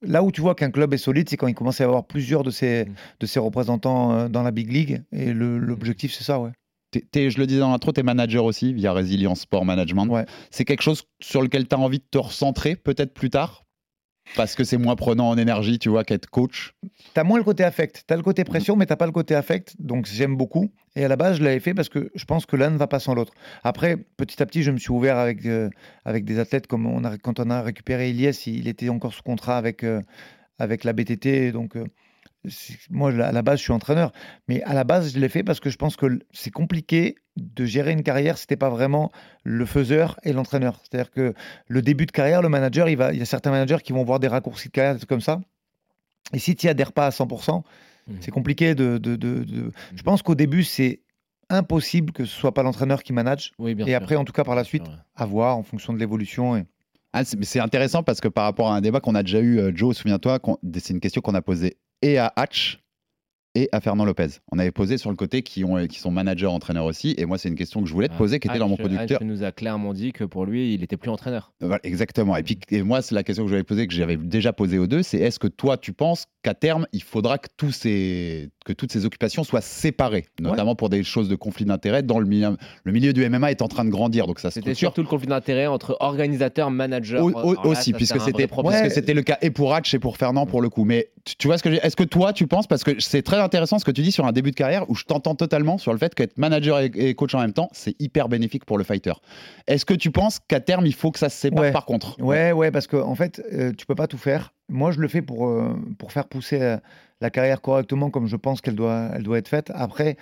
là où tu vois qu'un club est solide, c'est quand il commence à y avoir plusieurs de ses, Mm. de ses représentants euh, dans la Big League. Et le- l'objectif, c'est ça, ouais. T'es- je le disais dans l'intro, tu es manager aussi via Résilience Sport Management. Ouais. C'est quelque chose sur lequel tu as envie de te recentrer peut-être plus tard? Parce que c'est moins prenant en énergie, tu vois, qu'être coach? T'as moins le côté affect. T'as le côté pression, mais t'as pas le côté affect. Donc j'aime beaucoup. Et à la base, je l'avais fait parce que je pense que l'un ne va pas sans l'autre. Après, petit à petit, je me suis ouvert avec, euh, avec des athlètes comme on a, quand on a récupéré Ilyes, il était encore sous contrat avec, euh, avec la BTT. Donc euh, moi, à la base, je suis entraîneur. Mais à la base, je l'ai fait parce que je pense que c'est compliqué de gérer une carrière si t'es pas vraiment le faiseur et l'entraîneur. C'est-à-dire que le début de carrière, le manager, il, va, il y a certains managers qui vont voir des raccourcis de carrière, des trucs comme ça. Et si tu n'y adhères pas à 100%, Mhm. c'est compliqué de. de- de- de- Je pense qu'au début, c'est impossible que ce soit pas l'entraîneur qui manage. Oui, bien Et sûr. après, en tout cas, par la sûr, suite, ouais. à voir en fonction de l'évolution. Et... Ah, c'est intéressant parce que par rapport à un débat qu'on a déjà eu, euh, Joe, souviens-toi, c'est une question qu'on a posée et à Hatch et à Fernand Lopez. On avait posé sur le côté qui, ont, qui sont managers, entraîneurs aussi. Et moi, c'est une question que je voulais te poser, qui était dans mon producteur. Hatch nous a clairement dit que pour lui, il était plus entraîneur. Voilà, exactement. Et puis, et moi, c'est la question que j'avais posée, que j'avais déjà posée aux deux, c'est est-ce que toi, tu penses qu'à terme, il faudra que, tous ces, que toutes ces occupations soient séparées, notamment pour des choses de conflit d'intérêt dans le milieu. Le milieu du MMA est en train de grandir, donc ça C'était surtout le conflit d'intérêt entre organisateur, manager. Au- Alors au- là, aussi, puisque c'était c'était le cas et pour Hatch et pour Fernand pour le coup. Mais tu, tu vois ce que je Est-ce que toi, tu penses parce que c'est très intéressant ce que tu dis sur un début de carrière où je t'entends totalement sur le fait qu'être manager et, et coach en même temps, c'est hyper bénéfique pour le fighter. Est-ce que tu penses qu'à terme il faut que ça se sépare Ouais. par contre? Ouais, ouais, parce qu'en en fait, euh, tu peux pas tout faire. Moi, je le fais pour, euh, pour faire pousser euh, la carrière correctement comme je pense qu'elle doit, elle doit être faite. Après,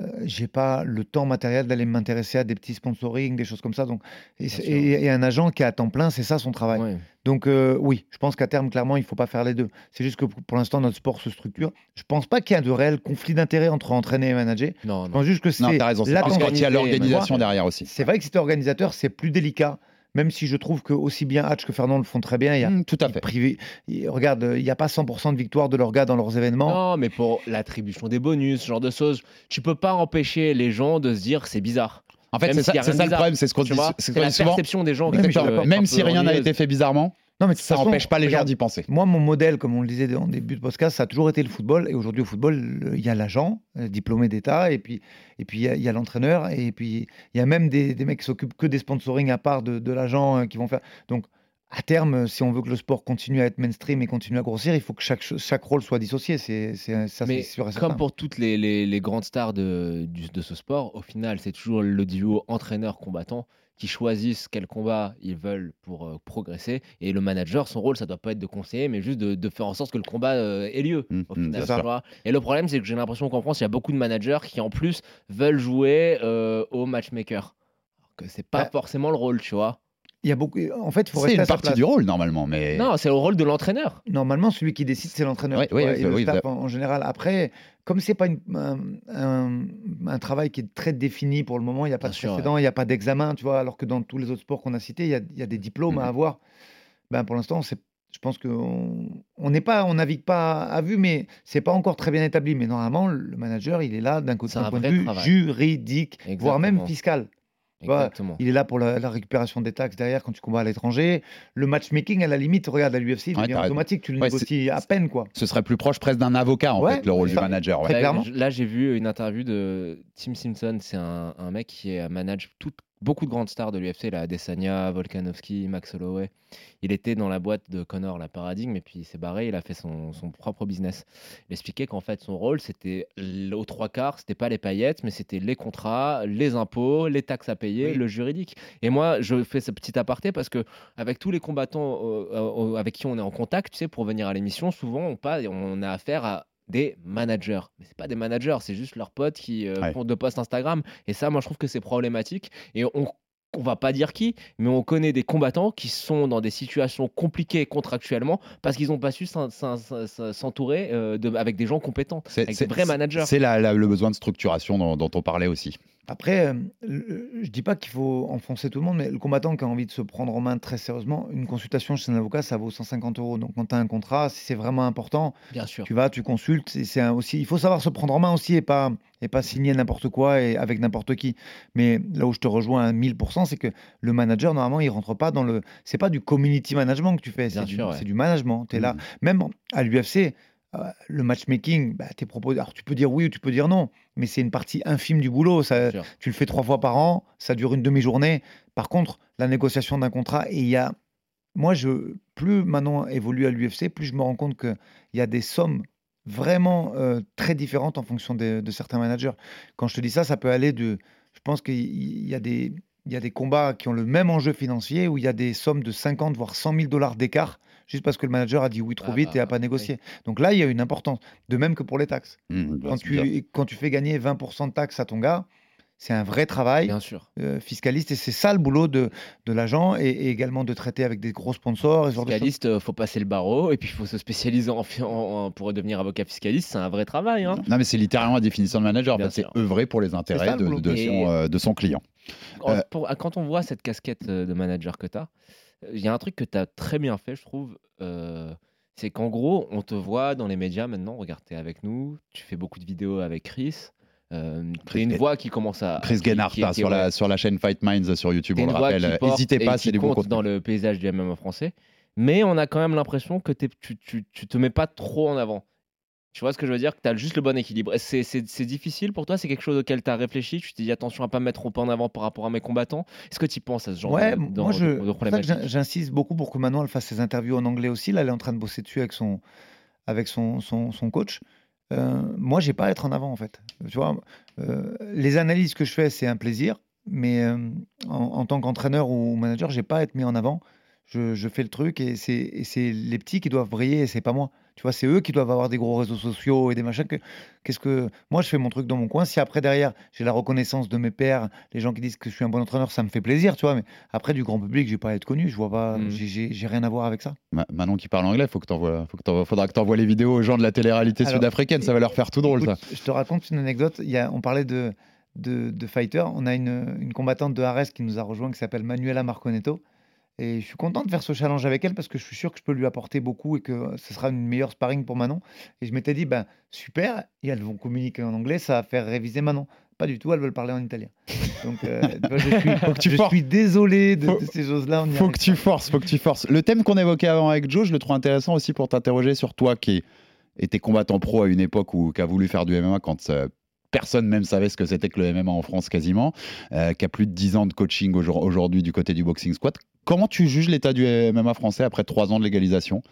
euh, j'ai pas le temps matériel d'aller m'intéresser à des petits sponsoring, des choses comme ça. Donc, et, un agent qui est à temps plein, c'est ça son travail. Ouais. Donc euh, oui, je pense qu'à terme, clairement, il faut pas faire les deux. C'est juste que pour pour l'instant, notre sport se structure. Je pense pas qu'il y a de réel conflit d'intérêt entre entraîner et manager. Non, Je non. pense juste que Non, c'est t'as raison. C'est la plus quand il y a organisé, l'organisation derrière aussi. c'est vrai que si t'es organisateur, c'est plus délicat. Même si je trouve que aussi bien Hatch que Fernand le font très bien, il y a Mm, tout à ils fait. privé- regarde, il n'y a pas 100% de victoire de leurs gars dans leurs événements. Non, mais pour l'attribution des bonus, ce genre de choses, tu peux pas empêcher les gens de se dire c'est bizarre. En fait, c'est ça, ça le problème, c'est ce qu'on Tu dit, vois, c'est la souvent. perception des gens. Même si rien n'a été fait bizarrement, Non, mais ça n'empêche pas les gens regarde, d'y penser. Moi, mon modèle, comme on le disait en début de podcast, ça a toujours été le football. Et aujourd'hui, au football, il y a l'agent, euh, diplômé d'État, et puis et puis il y a- l'entraîneur, et puis il y a même des, des mecs qui s'occupent que des sponsoring à part de, de l'agent euh, qui vont faire. Donc, à terme, si on veut que le sport continue à être mainstream et continue à grossir, il faut que chaque, chaque rôle soit dissocié. C'est ça, Mais sûr certain. comme pour toutes les, les- les grandes stars de, de ce sport, au final, c'est toujours le duo entraîneur-combattant qui choisissent quel combat ils veulent pour euh, progresser. Et le manager, son rôle, ça doit pas être de conseiller, mais juste de, de faire en sorte que le combat euh, ait lieu. Mm, au mm, final. Et le problème, c'est que j'ai l'impression qu'en France, il y a beaucoup de managers qui, en plus, veulent jouer euh, au matchmaker. Alors que c'est pas Bah, forcément le rôle, tu vois. Il y a beaucoup. En fait, il faut C'est une à sa partie place. du rôle normalement, mais Non, c'est le rôle de l'entraîneur. Normalement, celui qui décide, c'est l'entraîneur. Oui, oui, oui, le staff en, en général. Après, comme c'est pas une- un, un- un travail qui est très défini pour le moment, il n'y a pas Bien de sûr, précédent, il n'y a pas d'examen, tu vois, alors que dans tous les autres sports qu'on a cités, il y a, il y a des diplômes à avoir. Ben, pour l'instant, c'est. Je pense qu'on on n'est pas, on navigue pas à vue, mais c'est pas encore très bien établi. Mais normalement, le manager, il est là d'un côté C'est d'un un point de vue travail. juridique, voire même fiscal. Exactement. Il est là pour la, la récupération des taxes derrière quand tu combats à l'étranger. Le matchmaking, à la limite, regarde à l'UFC, il Ouais, raison. automatique. Tu le Ouais, négocies à peine, quoi. ce serait plus proche presque d'un avocat en Ouais, fait, le rôle du manager. Là, clairement. j- Là, j'ai vu une interview de Tim Simpson. C'est un, un mec qui manage tout- beaucoup de grandes stars de l'UFC, là, Adesanya, Volkanovski, Max Holloway. Il était dans la boîte de Connor, la Paradigme, et puis il s'est barré. Il a fait son, son propre business. Il expliquait qu'en fait, son rôle, c'était aux trois quarts, c'était pas les paillettes, mais c'était les contrats, les impôts, les taxes à payer, Oui. le juridique. Et moi, je fais ce petit aparté parce que avec tous les combattants euh, euh, avec qui on est en contact, tu sais, pour venir à l'émission, souvent on, pas, on a affaire à des managers. Mais c'est pas des managers, c'est juste leurs potes qui euh, Ouais. font de posts Instagram. Et ça, moi, je trouve que c'est problématique. Et on on va pas dire qui, mais on connaît des combattants qui sont dans des situations compliquées contractuellement parce qu'ils n'ont pas su s'en- s'en- s'en- s'entourer euh, de- avec des gens compétents, C'est avec des vrais managers. C'est le besoin de structuration dont, dont on parlait aussi. Après, euh, le- je dis pas qu'il faut enfoncer tout le monde, mais le combattant qui a envie de se prendre en main très sérieusement, une consultation chez un avocat, ça vaut 150 euros. Donc, quand tu as un contrat, si c'est vraiment important, Bien sûr. tu vas, tu consultes. C'est aussi, il faut savoir se prendre en main aussi et pas, et pas signer n'importe quoi et avec n'importe qui. Mais là où je te rejoins à 1000%, c'est que le manager, normalement, il rentre pas dans le. C'est pas du community management que tu fais, c'est du, ouais. management. Tu es là. Mhm. Même à l'UFC, euh, le matchmaking, bah, t'es proposé. Alors, tu peux dire oui ou tu peux dire non, mais c'est une partie infime du boulot. Ça, tu le fais trois fois par an, ça dure une demi-journée. Par contre, la négociation d'un contrat, et il y a. Moi, je, plus Manon évolue à l'UFC, plus je me rends compte qu'il y a des sommes vraiment euh, très différentes en fonction des- de certains managers. Quand je te dis ça, ça peut aller de. Je pense qu'il y a des. Il y a des combats qui ont le même enjeu financier où il y a des sommes de 50 voire 100 000 dollars d'écart juste parce que le manager a dit oui trop Ah vite et bah, a pas oui. négocié. Donc là, il y a une importance. De même que pour les taxes. Mmh, Quand tu, quand tu fais gagner 20% de taxes à ton gars, c'est un vrai travail Bien sûr. euh, fiscaliste et c'est ça le boulot de, de l'agent et, et également de traiter avec des gros sponsors et. Fiscaliste, euh, faut passer le barreau et puis il faut se spécialiser en, en- en- pour devenir avocat fiscaliste. C'est un vrai travail. Hein. Non, mais c'est littéralement la définition de manager. Bien en fait, C'est œuvrer pour les intérêts ça, le de, Et- son, euh, de son client. Quand, Euh, pour- quand on voit cette casquette euh, de manager que tu as, il y a un truc que tu as très bien fait, je trouve. euh, c'est qu'en gros, on te voit dans les médias maintenant. Regarde, t'es avec nous. Tu fais beaucoup de vidéos avec Chris. Euh, Chris une voix qui commence à. Chris qui- sur, la, ouais, sur la chaîne Fight Minds sur YouTube, on le rappelle. N'hésitez pas, c'est du bon dans le paysage du MMA français. Mais on a quand même l'impression que tu, tu, tu te mets pas trop en avant. Tu vois ce que je veux dire? Que tu as juste le bon équilibre. C'est difficile pour toi? C'est quelque chose auquel tu as réfléchi? Tu t'es dit attention à pas me mettre trop en avant par rapport à mes combattants? Est-ce que tu penses à ce genre Ouais, de, moi je, de, de j'insiste beaucoup pour que Manon elle fasse ses interviews en anglais aussi. Là, elle est en train de bosser dessus avec son, avec son, son, son coach. Euh, moi, j'ai pas à être en avant en fait. Tu vois, euh, les analyses que je fais, c'est un plaisir, mais euh, en, en tant qu'entraîneur ou manager, j'ai pas à être mis en avant. Je, je fais le truc et c'est les petits qui doivent briller et c'est pas moi. Tu vois, c'est eux qui doivent avoir des gros réseaux sociaux et des machins. que- Qu'est-ce que moi je fais mon truc dans mon coin. Si après derrière j'ai la reconnaissance de mes pairs, les gens qui disent que je suis un bon entraîneur, ça me fait plaisir, tu vois. Mais après du grand public, j'ai pas à être connu. Je vois pas, Mm. j'ai- rien à voir avec ça. Ma- Manon qui parle anglais, faut que t'envoies- faut que t'envoies- faudra que tu envoies les vidéos aux gens de la télé-réalité sud-africaine, ça va leur faire tout drôle Écoute, ça. Je te raconte une anecdote. Il y a, on parlait de, de, de fighter. On a une, une combattante de Ares qui nous a rejoint qui s'appelle Manuela Marconetto. Et je suis content de faire ce challenge avec elle parce que je suis sûr que je peux lui apporter beaucoup et que ce sera une meilleure sparring pour Manon. Et je m'étais dit, ben super, et elles vont communiquer en anglais, ça va faire réviser Manon. Pas du tout, elles veulent parler en italien. Donc euh, <laughs> je suis, Faut que tu je forces. suis désolé de, Faut- de ces choses-là. Faut que tu forces, faut que tu forces. Le thème qu'on évoquait avant avec Joe, je le trouve intéressant aussi pour t'interroger sur toi qui étais combattant pro à une époque où qui a voulu faire du MMA quand euh, personne même savait ce que c'était que le MMA en France quasiment, euh, qui a plus de 10 ans de coaching aujourd- aujourd'hui du côté du boxing squat. Comment tu juges l'état du MMA français après 3 ans de légalisation?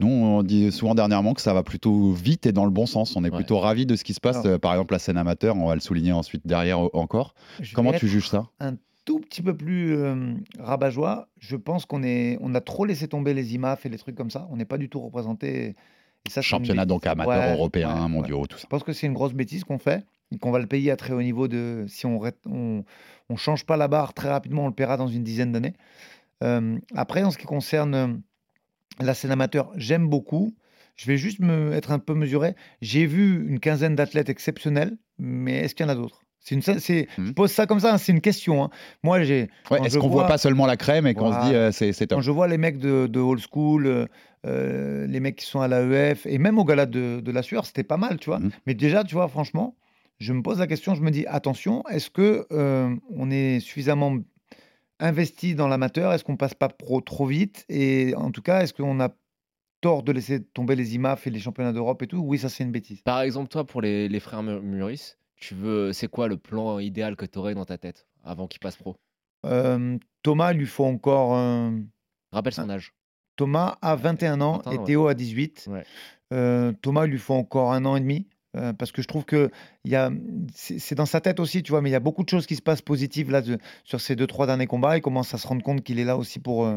Nous, on dit souvent dernièrement que ça va plutôt vite et dans le bon sens. On est Ouais. plutôt ravis de ce qui se passe. Alors- Euh, Par exemple, la scène amateur, on va le souligner ensuite derrière euh, encore. Comment tu juges ça? un tout petit peu plus euh, rabat-joie. Je pense qu'on est, on a trop laissé tomber les IMAF et les trucs comme ça. On n'est pas du tout représenté. Et ça, Championnat donc bêtise. amateur Ouais, européen, ouais, ouais. mondiaux, tout ça. Je pense que c'est une grosse bêtise qu'on fait et qu'on va le payer à très haut niveau. De, si on ne on, on change pas la barre très rapidement, on le paiera dans une dizaine d'années. Euh, après, en ce qui concerne euh, la scène amateur, j'aime beaucoup. Je vais juste me, être un peu mesuré. J'ai vu une quinzaine d'athlètes exceptionnels, mais est-ce qu'il y en a d'autres? C'est une, c'est, Mhm. Je pose ça comme ça, hein, c'est une question. hein. Moi, j'ai. Ouais, Est-ce qu'on voit vois- pas seulement la crème et qu'on se dit euh, c'est c'est top? Quand je vois les mecs de, de old school, euh, les mecs qui sont à l'AEF, et même au gala de, de la sueur, c'était pas mal, tu vois. Mhm. Mais déjà, tu vois, franchement, je me pose la question, je me dis, attention, est-ce que euh, on est suffisamment investi dans l'amateur? Est-ce qu'on passe pas pro trop vite? Et en tout cas, est-ce qu'on a tort de laisser tomber les IMAF et les championnats d'Europe et tout? Oui, ça, c'est une bêtise. Par exemple, toi, pour les, les frères Mu- Muris, tu veux, c'est quoi le plan idéal que tu aurais dans ta tête avant qu'il passe pro? Euh, Thomas, il lui faut encore. un- Rappelle son âge. Thomas a 21 ans 21 et ouais. Théo a 18. Ouais. Euh, Thomas, il lui faut encore un an et demi. Euh, parce que je trouve que y a, c'est dans sa tête aussi, tu vois, mais il y a beaucoup de choses qui se passent positives là de- sur ces deux trois derniers combats. Il commence à se rendre compte qu'il est là aussi pour,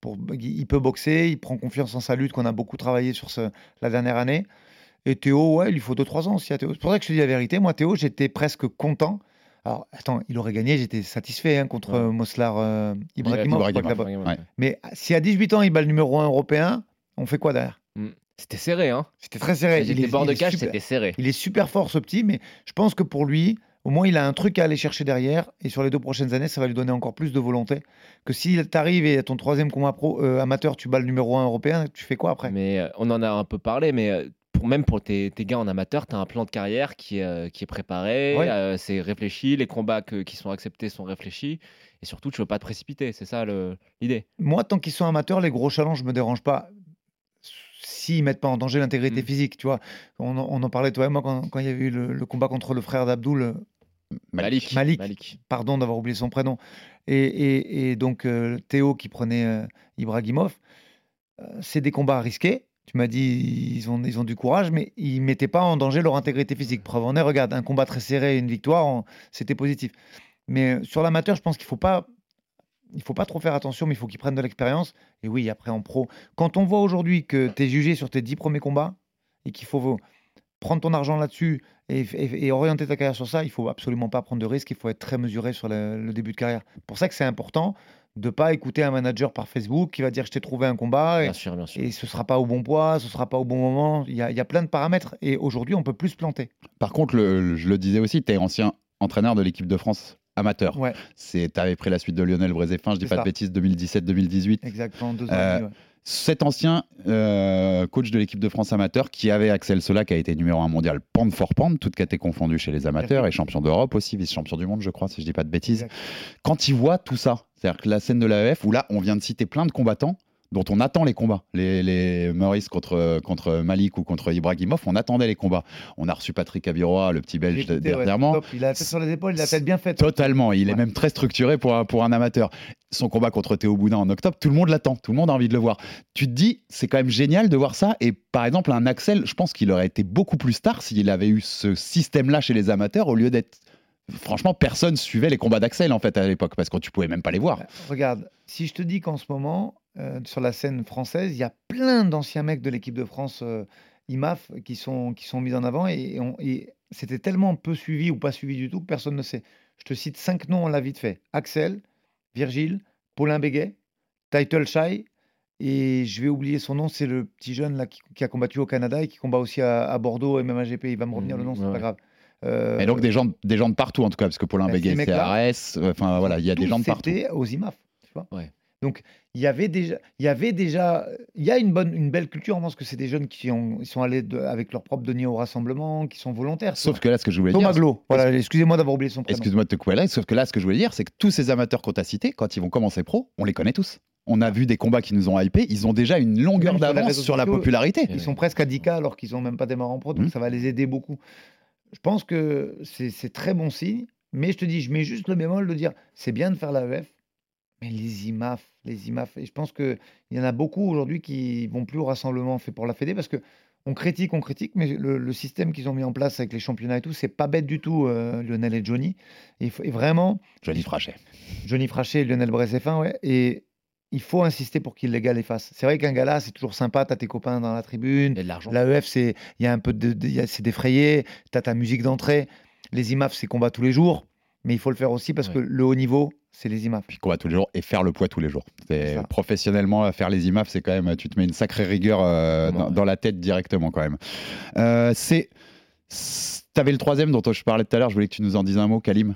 pour, il peut boxer, il prend confiance en sa lutte qu'on a beaucoup travaillé sur ce, la dernière année. Et Théo, ouais, il lui faut 2-3 ans aussi à Théo. C'est pour ça que je te dis la vérité. Moi, Théo, j'étais presque content. Alors, attends, il aurait gagné, j'étais satisfait hein, contre Ouais. Moslar euh, Ibrahimov, ouais. Mais si à 18 ans, il bat le numéro 1 européen, on fait quoi derrière? C'était serré, hein C'était très serré. Il est- bord il de cage, super- c'était serré. Il est super fort, ce petit, mais je pense que pour lui, au moins, il a un truc à aller chercher derrière. Et sur les deux prochaines années, ça va lui donner encore plus de volonté. Que si t'arrives et à ton troisième combat pro euh, amateur, tu bats le numéro 1 européen, tu fais quoi après? Mais euh, on en a un peu parlé, mais euh, pour, même pour tes, tes gars en amateur, tu as un plan de carrière qui, est, euh, qui est préparé, Ouais. euh, c'est réfléchi, les combats que- qui sont acceptés sont réfléchis, et surtout, tu veux pas te précipiter, c'est ça l'idée. Moi, tant qu'ils sont amateurs, les gros challenges me dérangent pas. S'ils mettent pas en danger l'intégrité Mm. physique, tu vois? On, en- on en parlait, toi et moi, quand, quand il y avait eu le, le combat contre le frère d'Abdoul, euh, Malik. Malik. pardon d'avoir oublié son prénom, et, et- et donc euh, Théo qui prenait euh, Ibrahimov, euh, c'est des combats risqués. Tu m'as dit ils ont, ils ont du courage, mais ils mettaient pas en danger leur intégrité physique. Preuve en est, regarde, un combat très serré et une victoire, c'était positif. Mais sur l'amateur, je pense qu'il faut pas, il faut pas trop faire attention, mais il faut qu'ils prennent de l'expérience. Et oui, après en pro, quand on voit aujourd'hui que tu es jugé sur tes 10 premiers combats et qu'il faut prendre ton argent là-dessus et, et- et orienter ta carrière sur ça, il faut absolument pas prendre de risques, il faut être très mesuré sur le, le début de carrière. pour ça que c'est important de pas écouter un manager par Facebook qui va dire je t'ai trouvé un combat et, Bien sûr, bien sûr. et ce sera pas au bon poids, ce sera pas au bon moment. Il y a, il y a plein de paramètres et aujourd'hui on peut plus se planter. Par contre, le- le- je le disais aussi, tu es ancien entraîneur de l'équipe de France amateur. Ouais. C'est, pris la suite de Lionel Brézéfin, je dis pas ça. de bêtises, 2017-2018. Exactement, deux ans. Euh, et demi, ouais. Cet ancien euh, coach de l'équipe de France amateur qui avait Axel Sola, qui a été numéro un mondial pound for pound, toutes catégories confondues chez les amateurs, et champion d'Europe aussi, vice-champion du monde, je crois, si je dis pas de bêtises. Quand il voit tout ça, c'est-à-dire que la scène de l'AEF, où là, on vient de citer plein de combattants dont on attend les combats. Les, les Maurice contre, contre Malik ou contre Ibrahimov, on attendait les combats. On a reçu Patrick Aviroa, le petit belge écouté, dernièrement. Il a la tête sur les épaules, il a la tête bien faite. Totalement, il est même très structuré pour un, pour un amateur. Son combat contre Théo Boudin en octobre, tout le monde l'attend, tout le monde a envie de le voir. Tu te dis, c'est quand même génial de voir ça. Et par exemple, un Axel, je pense qu'il aurait été beaucoup plus star s'il avait eu ce système-là chez les amateurs au lieu d'être. Franchement, personne suivait les combats d'Axel en fait à l'époque parce que tu pouvais même pas les voir. Ouais, Regarde, si je te dis qu'en ce moment, euh, sur la scène française, il y a plein d'anciens mecs de l'équipe de France euh, IMAF qui sont, qui sont mis en avant et, et on- et c'était tellement peu suivi ou pas suivi du tout que personne ne sait. Je te cite cinq noms, on l'a vite fait. Axel, Virgile, Paulin Béguet, Title Shy, et je vais oublier son nom, c'est le petit jeune là qui, qui a combattu au Canada et qui combat aussi à, à Bordeaux et même à GP. Il va me revenir le nom, c'est ouais, pas grave. Euh, Et donc des gens, des gens de partout en tout cas, parce que Paulin Bah, Béguet, euh, enfin voilà, il y a des gens de partout. aux IMAF, tu vois. Ouais. Donc il y avait déjà, il y avait déjà, il y a une bonne, une belle culture. Je pense que c'est des jeunes qui ont, ils sont allés de- avec leur propre denier au rassemblement, qui sont volontaires. Sauf que là, ce que je voulais Thomas dire, Glo, voilà, excusez-moi d'avoir oublié son prénom. Excuse-moi de te couper là, sauf que là, ce que je voulais dire, c'est que tous ces amateurs qu'on t'a cités, quand ils vont commencer pro, on les connaît tous. On a vu des combats qui nous ont hypés, ils ont déjà une longueur sur d'avance sur la popularité. Ils sont presque à 10K alors qu'ils n'ont même pas démarré en pro, donc Mhm. ça va les aider beaucoup. Je pense que c'est très bon signe, mais je te dis, je mets juste le bémol de dire, c'est bien de faire l'AEF, mais les IMAF, les IMAF, et je pense qu'il y en a beaucoup aujourd'hui qui vont plus au rassemblement fait pour la Fédé, parce que on critique, on critique, mais le, le système qu'ils ont mis en place avec les championnats et tout, c'est pas bête du tout, euh, Lionel et Johnny. Et, vraiment, Johnny Frachet. Johnny Frachet et Lionel Brézéfin, ouais. Et il faut insister pour qu'il les gars les fassent. C'est vrai qu'un gala, c'est toujours sympa, t'as tes copains dans la tribune. Il y a de l'argent. L'AEF, c'est il y a un peu de, c'est défrayé, t'as ta musique d'entrée. Les IMAF, c'est combat tous les jours, mais il faut le faire aussi parce Ouais. que le haut niveau, c'est les IMAF. Puis combat tous les jours et faire le poids tous les jours. C'est professionnellement faire les IMAF, c'est quand même, tu te mets une sacrée rigueur euh, dans, ouais. dans la tête directement quand même. Euh, c'est, c'est- t'avais le troisième dont je parlais tout à l'heure. Je voulais que tu nous en dises un mot, Kalim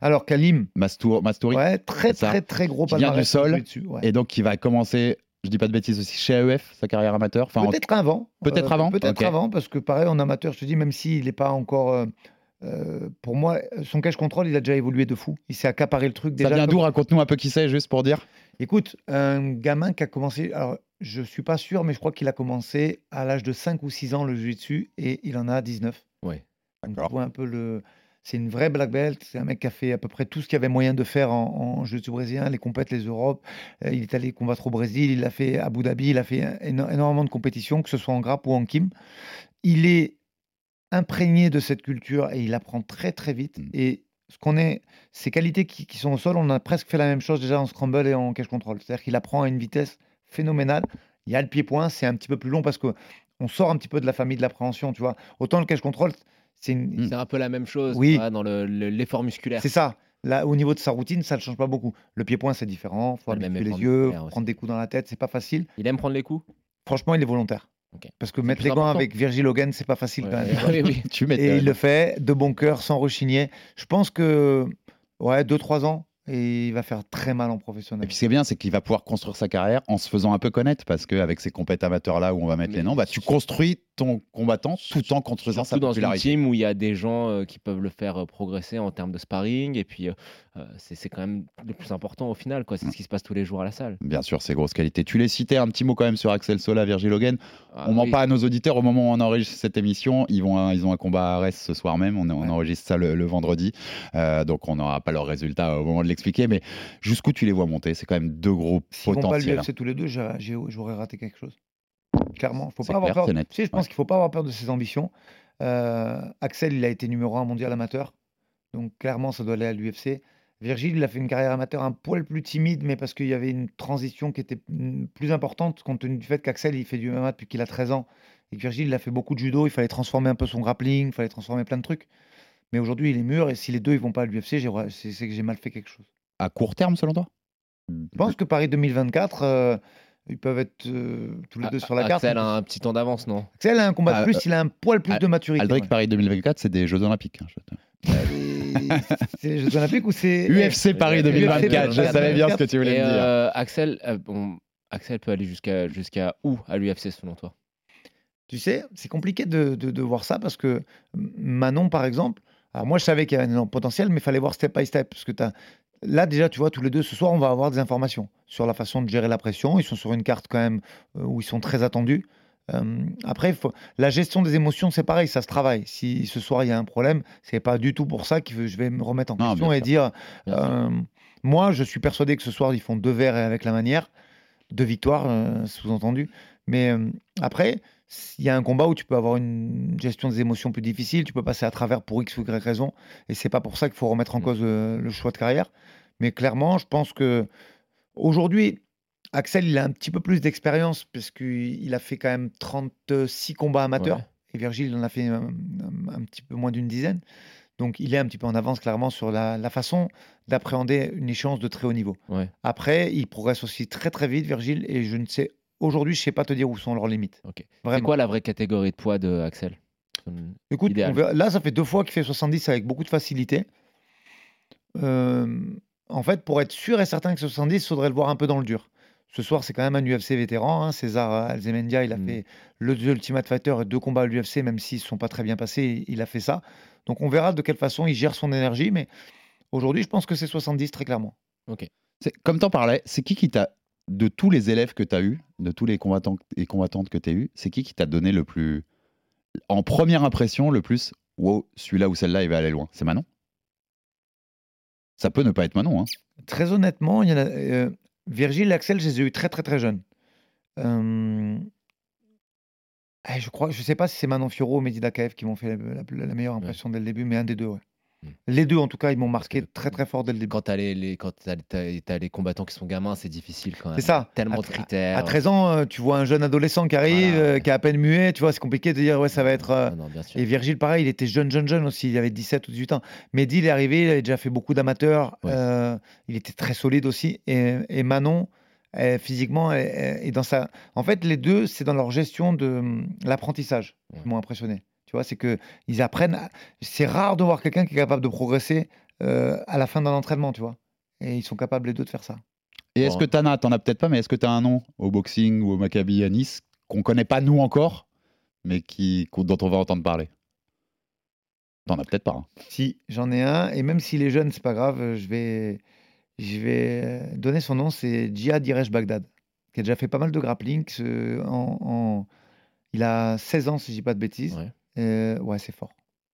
Alors, Kalim, Mastour, Mastouri, ouais, très, ça. très, très gros Qui vient du sol, dessus, ouais. et donc qui va commencer. Je dis pas de bêtises aussi chez AEF, sa carrière amateur. Enfin, en- Peut-être avant. Peut-être Euh, avant Peut-être avant, parce que pareil, en amateur, je te dis, même s'il n'est pas encore. euh, euh, pour moi, son cash control, il a déjà évolué de fou. Il s'est accaparé le truc ça déjà. vient comme- d'où? Raconte-nous un peu qui c'est, juste pour dire. Écoute, un gamin qui a commencé, alors je suis pas sûr, mais je crois qu'il a commencé à l'âge de 5 ou 6 ans le jiu-jitsu et il en a 19. Ouais. D'accord. vois un peu le. C'est une vraie black belt. C'est un mec qui a fait à peu près tout ce qu'il y avait moyen de faire en, en jiu-jitsu brésilien, les compètes, les Europes. Euh, il est allé combattre au Brésil, il a fait à Abu Dhabi, il a fait éno- énormément de compétitions, que ce soit en grappe ou en kim. Il est imprégné de cette culture et il apprend très très vite. Mm. Et ce qu'on est, ses qualités qui, qui sont au sol, on a presque fait la même chose déjà en scramble et en cash control. C'est-à-dire qu'il apprend à une vitesse phénoménale. Il y a le pied-point, c'est un petit peu plus long parce que on sort un petit peu de la famille de l'appréhension, tu vois. Autant le cash control, c'est une- C'est un peu la même chose Oui. dans le- le- l'effort musculaire. c'est ça. Là, au niveau de sa routine, ça ne change pas beaucoup. Le pied-point, c'est différent. Il faut habituer les effort yeux, prendre des coups dans la tête, c'est pas facile. Il aime prendre les coups? Franchement, il est volontaire. Parce que mettre les gants important. avec Virgil Hogan, c'est pas facile Ouais. quand même. <laughs> Oui, oui. Tu Et il le fait de bon cœur, sans rechigner. Je pense que, ouais, 2-3 ans, et il va faire très mal en Et professionnel. puis ce qui est bien, c'est qu'il va pouvoir construire sa carrière en se faisant un peu connaître, parce qu'avec ces compètes amateurs là où on va mettre Mais les noms, bah, tu construis ton combattant tout en construisant sa dans une team où il y a des gens euh, qui peuvent le faire euh, progresser en termes de sparring. Et puis, euh, c'est quand même le plus important au final. quoi. C'est ce qui se passe tous les jours à la salle. Bien sûr, c'est grosse qualité. Tu les citais un petit mot quand même sur Axel Sola, Virgil Hogan. Ah on ment oui. pas à nos auditeurs au moment où on enregistre cette émission. Ils, vont, ils ont un combat à Arès ce soir même. On, on Ouais. enregistre ça le, le vendredi. Euh, donc on n'aura pas leurs résultats au moment de l'expliquer. Mais jusqu'où tu les vois monter? C'est quand même deux gros S'ils vont pas potentiels. l'UFC tous les deux, j'aurais raté quelque chose. Clairement, faut pas avoir clair, peur. c'est net. Tu sais, je pense qu'il faut pas avoir peur de ses ambitions. Euh, Axel, il a été numéro un mondial amateur, donc clairement, ça doit aller à l'UFC. Virgile, il a fait une carrière amateur un poil plus timide, mais parce qu'il y avait une transition qui était plus importante, compte tenu du fait qu'Axel, il fait du MMA depuis qu'il a 13 ans, et que Virgile, il a fait beaucoup de judo, il fallait transformer un peu son grappling, il fallait transformer plein de trucs. Mais aujourd'hui, il est mûr, et si les deux, ils vont pas à l'UFC, c'est c'est que j'ai mal fait quelque chose. À court terme, selon toi? Je pense que Paris 2024, euh, ils peuvent être euh, tous les deux sur la carte. Ah, Axel a un petit temps d'avance, non? Axel a un combat de Ah, plus, euh, il a un poil plus de maturité. Aldric ouais. Paris 2024, c'est des Jeux Olympiques. hein, je te- Et c'est les Jeux Olympiques ou c'est <laughs> UFC Paris 2024. Je savais bien ce que tu voulais Et me dire. euh, Axel, euh, bon, Axel peut aller jusqu'à jusqu'à où à l'UFC selon toi? Tu sais, c'est compliqué de, de- de voir ça parce que Manon, par exemple, alors moi je savais qu'il y avait un énorme potentiel, mais il fallait voir step by step. Parce que t'as- là, déjà, tu vois, tous les deux, ce soir, on va avoir des informations sur la façon de gérer la pression. Ils sont sur une carte quand même euh, où ils sont très attendus. Euh, après, faut... la gestion des émotions, c'est pareil, ça se travaille. Si ce soir il y a un problème, c'est pas du tout pour ça que je vais me remettre en Non, question et sûr. dire euh, moi, je suis persuadé que ce soir ils font deux verres avec la manière, deux victoires, euh, sous-entendu. Mais après, il y a un combat où tu peux avoir une gestion des émotions plus difficile, tu peux passer à travers pour X ou Y raison, et c'est pas pour ça qu'il faut remettre en Mm. cause euh, le choix de carrière. Mais clairement, je pense que aujourd'hui, Axel, il a un petit peu plus d'expérience parce qu'il a fait quand même 36 combats amateurs, Ouais. et Virgile il en a fait un, un- un petit peu moins d'une dizaine. Donc il est un petit peu en avance clairement sur la, la façon d'appréhender une échéance de très haut niveau. Ouais. Après, il progresse aussi très très vite, Virgile, et je ne sais aujourd'hui, je sais pas te dire où sont leurs limites. Ok. C'est quoi la vraie catégorie de poids de Axel? Écoute, verra- là, ça fait deux fois qu'il fait 70 avec beaucoup de facilité. Euh, en fait, pour être sûr et certain que 70, il faudrait le voir un peu dans le dur. Ce soir, c'est quand même un UFC vétéran. hein. César Alzemendia, il a Mm. fait le The Ultimate Fighter et deux combats à l'UFC, même s'ils ne sont pas très bien passés, il a fait ça. Donc on verra de quelle façon il gère son énergie, mais aujourd'hui, je pense que c'est 70 très clairement. C'est- Comme t'en parlais, c'est qui qui t'a, de tous les élèves que t'as eu, de tous les combattants et combattantes que t'as eu, c'est qui qui t'a donné le plus, en première impression, le plus, wow, celui-là ou celle-là, il va aller loin? C'est Manon? Ça peut ne pas être Manon, hein. Très honnêtement, il y en a, euh, Virgile et Axel, je les ai eus très très très jeunes. Euh, eh, je crois, je sais pas si c'est Manon Fioro ou Mehdi Dakaev qui m'ont fait la, la- la meilleure impression dès le début, mais un des deux, ouais. Mm. Les deux, en tout cas, ils m'ont marqué très très fort dès le début. Quand t'as les, les, quand t'as, t'as- t'as les combattants qui sont gamins, c'est difficile quand même. C'est ça. Tellement À de critères. À 13 ans, euh, tu vois un jeune adolescent qui arrive, Voilà, euh, qui est à peine muet, tu vois, c'est compliqué de dire, ouais, ça va être. euh, Non, non, bien sûr. Et Virgile, pareil, il était jeune, jeune, jeune aussi. Il avait 17 ou 18 ans. Mehdi, il est arrivé, il avait déjà fait beaucoup d'amateurs. Ouais. il était très solide aussi. Et, et Manon, physiquement, et, dans sa. En fait, les deux, c'est dans leur gestion de hum, l'apprentissage Ouais. qui m'ont impressionné. Tu vois, c'est que ils apprennent. à- C'est rare de voir quelqu'un qui est capable de progresser euh, à la fin d'un entraînement, tu vois. Et ils sont capables les deux de faire ça. Et est-ce Bon. que t'en as, t'en as peut-être pas, mais est-ce que t'as un nom au boxing ou au Maccabi à Nice qu'on connaît pas nous encore, mais qui, qu'on- dont on va entendre parler? T'en as peut-être pas. hein. Si, j'en ai un. Et même s'il est jeune, c'est pas grave. euh, Je vais, je vais euh, donner son nom. C'est Jihad Diresh Bagdad, qui a déjà fait pas mal de grappling. ce- en, en- Il a 16 ans, si je dis pas de bêtises. Ouais. Euh, ouais, c'est fort.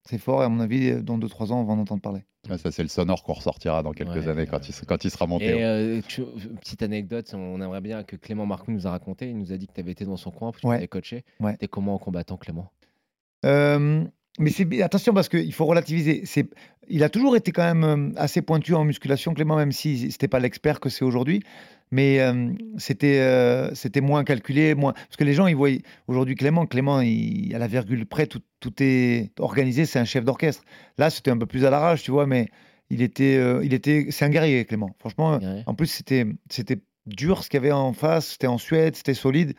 C'est fort. Et à mon avis, euh, dans 2-3 ans, on va en entendre parler. Ah, ça, c'est le sonore qu'on ressortira dans quelques Ouais, années quand, il, quand il sera monté. Et euh, tu- petite anecdote, on aimerait bien que Clément Marcoux nous a raconté. Il nous a dit que tu avais été dans son coin, que tu Ouais. avais coaché. Ouais. T'es comment en combattant, Clément? Euh, mais c'est attention parce qu'il faut relativiser. C'est, il a toujours été quand même assez pointu en musculation, Clément, même si c'était pas l'expert que c'est aujourd'hui. Mais euh, c'était, euh, c'était moins calculé, moins parce que les gens ils voient aujourd'hui Clément, Clément, il, à la virgule près, tout, tout est organisé, c'est un chef d'orchestre. Là, c'était un peu plus à l'arrache, tu vois, mais il était, euh, il était, c'est un guerrier, Clément. Franchement, Guerrier. en plus c'était, c'était dur ce qu'il y avait en face, c'était en Suède, c'était solide.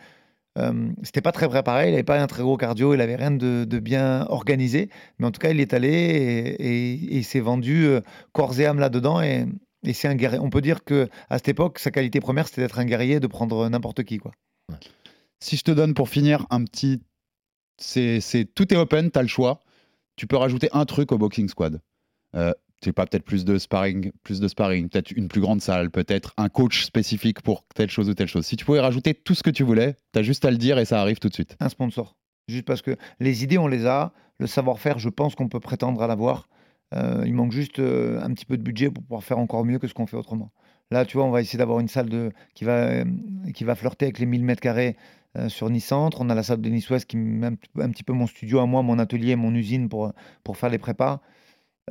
C'était pas très préparé, il n'avait pas un très gros cardio, il avait rien de, de bien organisé, mais en tout cas il est allé et, et- et il s'est vendu corps et âme là-dedans et, et c'est un guerrier. On peut dire que à cette époque, sa qualité première c'était d'être un guerrier, de prendre n'importe qui quoi. Si je te donne pour finir un petit. C'est. Tout est open, t'as le choix. Tu peux rajouter un truc au Boxing Squad. Euh, tu pas, peut-être plus de sparring, plus de sparring, peut-être une plus grande salle, peut-être un coach spécifique pour telle chose ou telle chose. Si tu pouvais rajouter tout ce que tu voulais, t'as juste à le dire et ça arrive tout de suite. Un sponsor, juste parce que les idées on les a, le savoir-faire, je pense qu'on peut prétendre à l'avoir. Euh, il manque juste euh, un petit peu de budget pour pouvoir faire encore mieux que ce qu'on fait autrement. Là, tu vois, on va essayer d'avoir une salle de, qui, va, euh, qui va flirter avec les 1000 mètres carrés sur Nice Centre. On a la salle de Nice Ouest qui met un, petit peu- un petit peu mon studio à moi, mon atelier, mon usine pour, pour faire les prépas.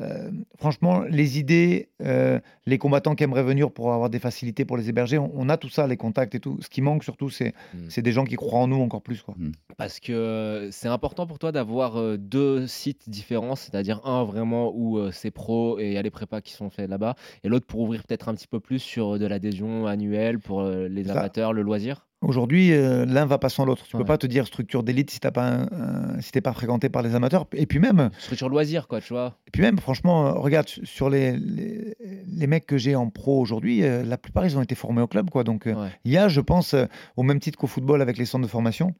Euh, franchement, les idées, euh, les combattants qui aimeraient venir pour avoir des facilités pour les héberger, on, on a tout ça, les contacts et tout. Ce qui manque surtout, c'est Mm. c'est des gens qui croient en nous encore plus. Quoi. Parce que euh, c'est important pour toi d'avoir deux sites différents, c'est-à-dire un vraiment où c'est pro et il y a les prépas qui sont faits là-bas, et l'autre pour ouvrir peut-être un petit peu plus sur de l'adhésion annuelle pour les Ça. amateurs, le loisir? Aujourd'hui, euh, l'un va pas sans l'autre. Tu Ouais. peux pas te dire structure d'élite si t'as pas un- un- si t'es pas fréquenté par les amateurs. Et puis même, Structure loisir, quoi, tu vois. et puis même, franchement, euh, regarde sur les, les, les mecs que j'ai en pro aujourd'hui, euh, la plupart ils ont été formés au club, quoi. Donc euh, Ouais. il y a, je pense, euh, au même titre qu'au football avec les centres de formation.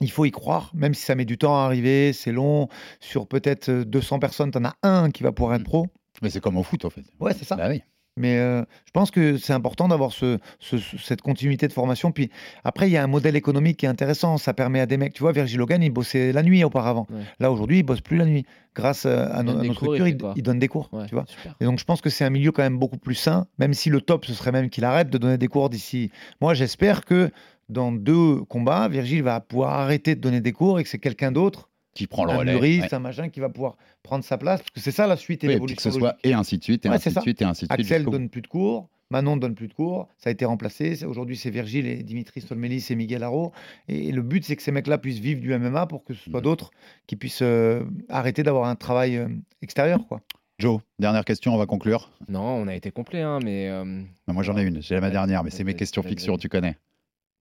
Il faut y croire, même si ça met du temps à arriver, c'est long. Sur peut-être euh, 200 personnes, tu en as un qui va pouvoir être pro. Mais c'est comme au foot, en fait. Ouais, c'est ça. Bah oui. Mais euh, je pense que c'est important d'avoir ce, ce- ce- cette continuité de formation. Puis après, il y a un modèle économique qui est intéressant. Ça permet à des mecs, tu vois, Virgil Hogan, il bossait la nuit auparavant. Ouais. Là, aujourd'hui, il bosse plus la nuit. Grâce euh, à, à nos structures, il, donne des cours. Ouais, tu vois super. et donc, je pense que c'est un milieu quand même beaucoup plus sain, même si le top, ce serait même qu'il arrête de donner des cours d'ici. Moi, j'espère que dans deux combats, Virgile va pouvoir arrêter de donner des cours et que c'est quelqu'un d'autre, Qui prend le un relais. Muris, ouais. un machin, qui va pouvoir prendre sa place. Parce que c'est ça la suite et Oui, l'évolution. que ce soit et ainsi de suite, et Ouais, ainsi de suite, et ainsi de suite. Axel donne plus de cours, Manon donne plus de cours, ça a été remplacé. Aujourd'hui, c'est Virgile et Dimitri Stolmelis et Miguel Haro. Et le but, c'est que ces mecs-là puissent vivre du MMA pour que ce soit d'autres qui puissent euh, arrêter d'avoir un travail euh, extérieur. Quoi. Joe, dernière question, on va conclure. Non, on a été complet, hein, mais. euh, moi, j'en ai une. J'ai ma dernière, mais c'est mes questions fiction, tu connais.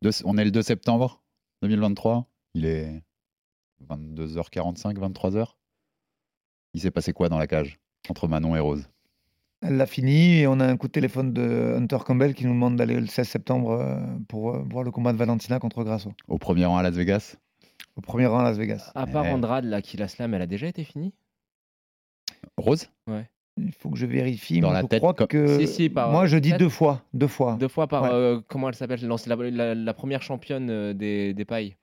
Deux- on est le 2 septembre 2023. Il est 22h45, 23h. Il s'est passé quoi dans la cage entre Manon et Rose? Elle l'a fini et on a un coup de téléphone de Hunter Campbell qui nous demande d'aller le 16 septembre euh, pour euh, voir le combat de Valentina contre Grasso. Au premier rang à Las Vegas? Au premier rang à Las Vegas. À part Ouais. Andrade, là, qui la slam, elle a déjà été finie? Rose? Il faut que je vérifie. Dans mais la je tête, crois comme- que. Si, si, par- Moi, je dis deux fois. Deux fois. Deux fois par. Ouais. euh, comment elle s'appelle? La, la- la première championne des, des pailles.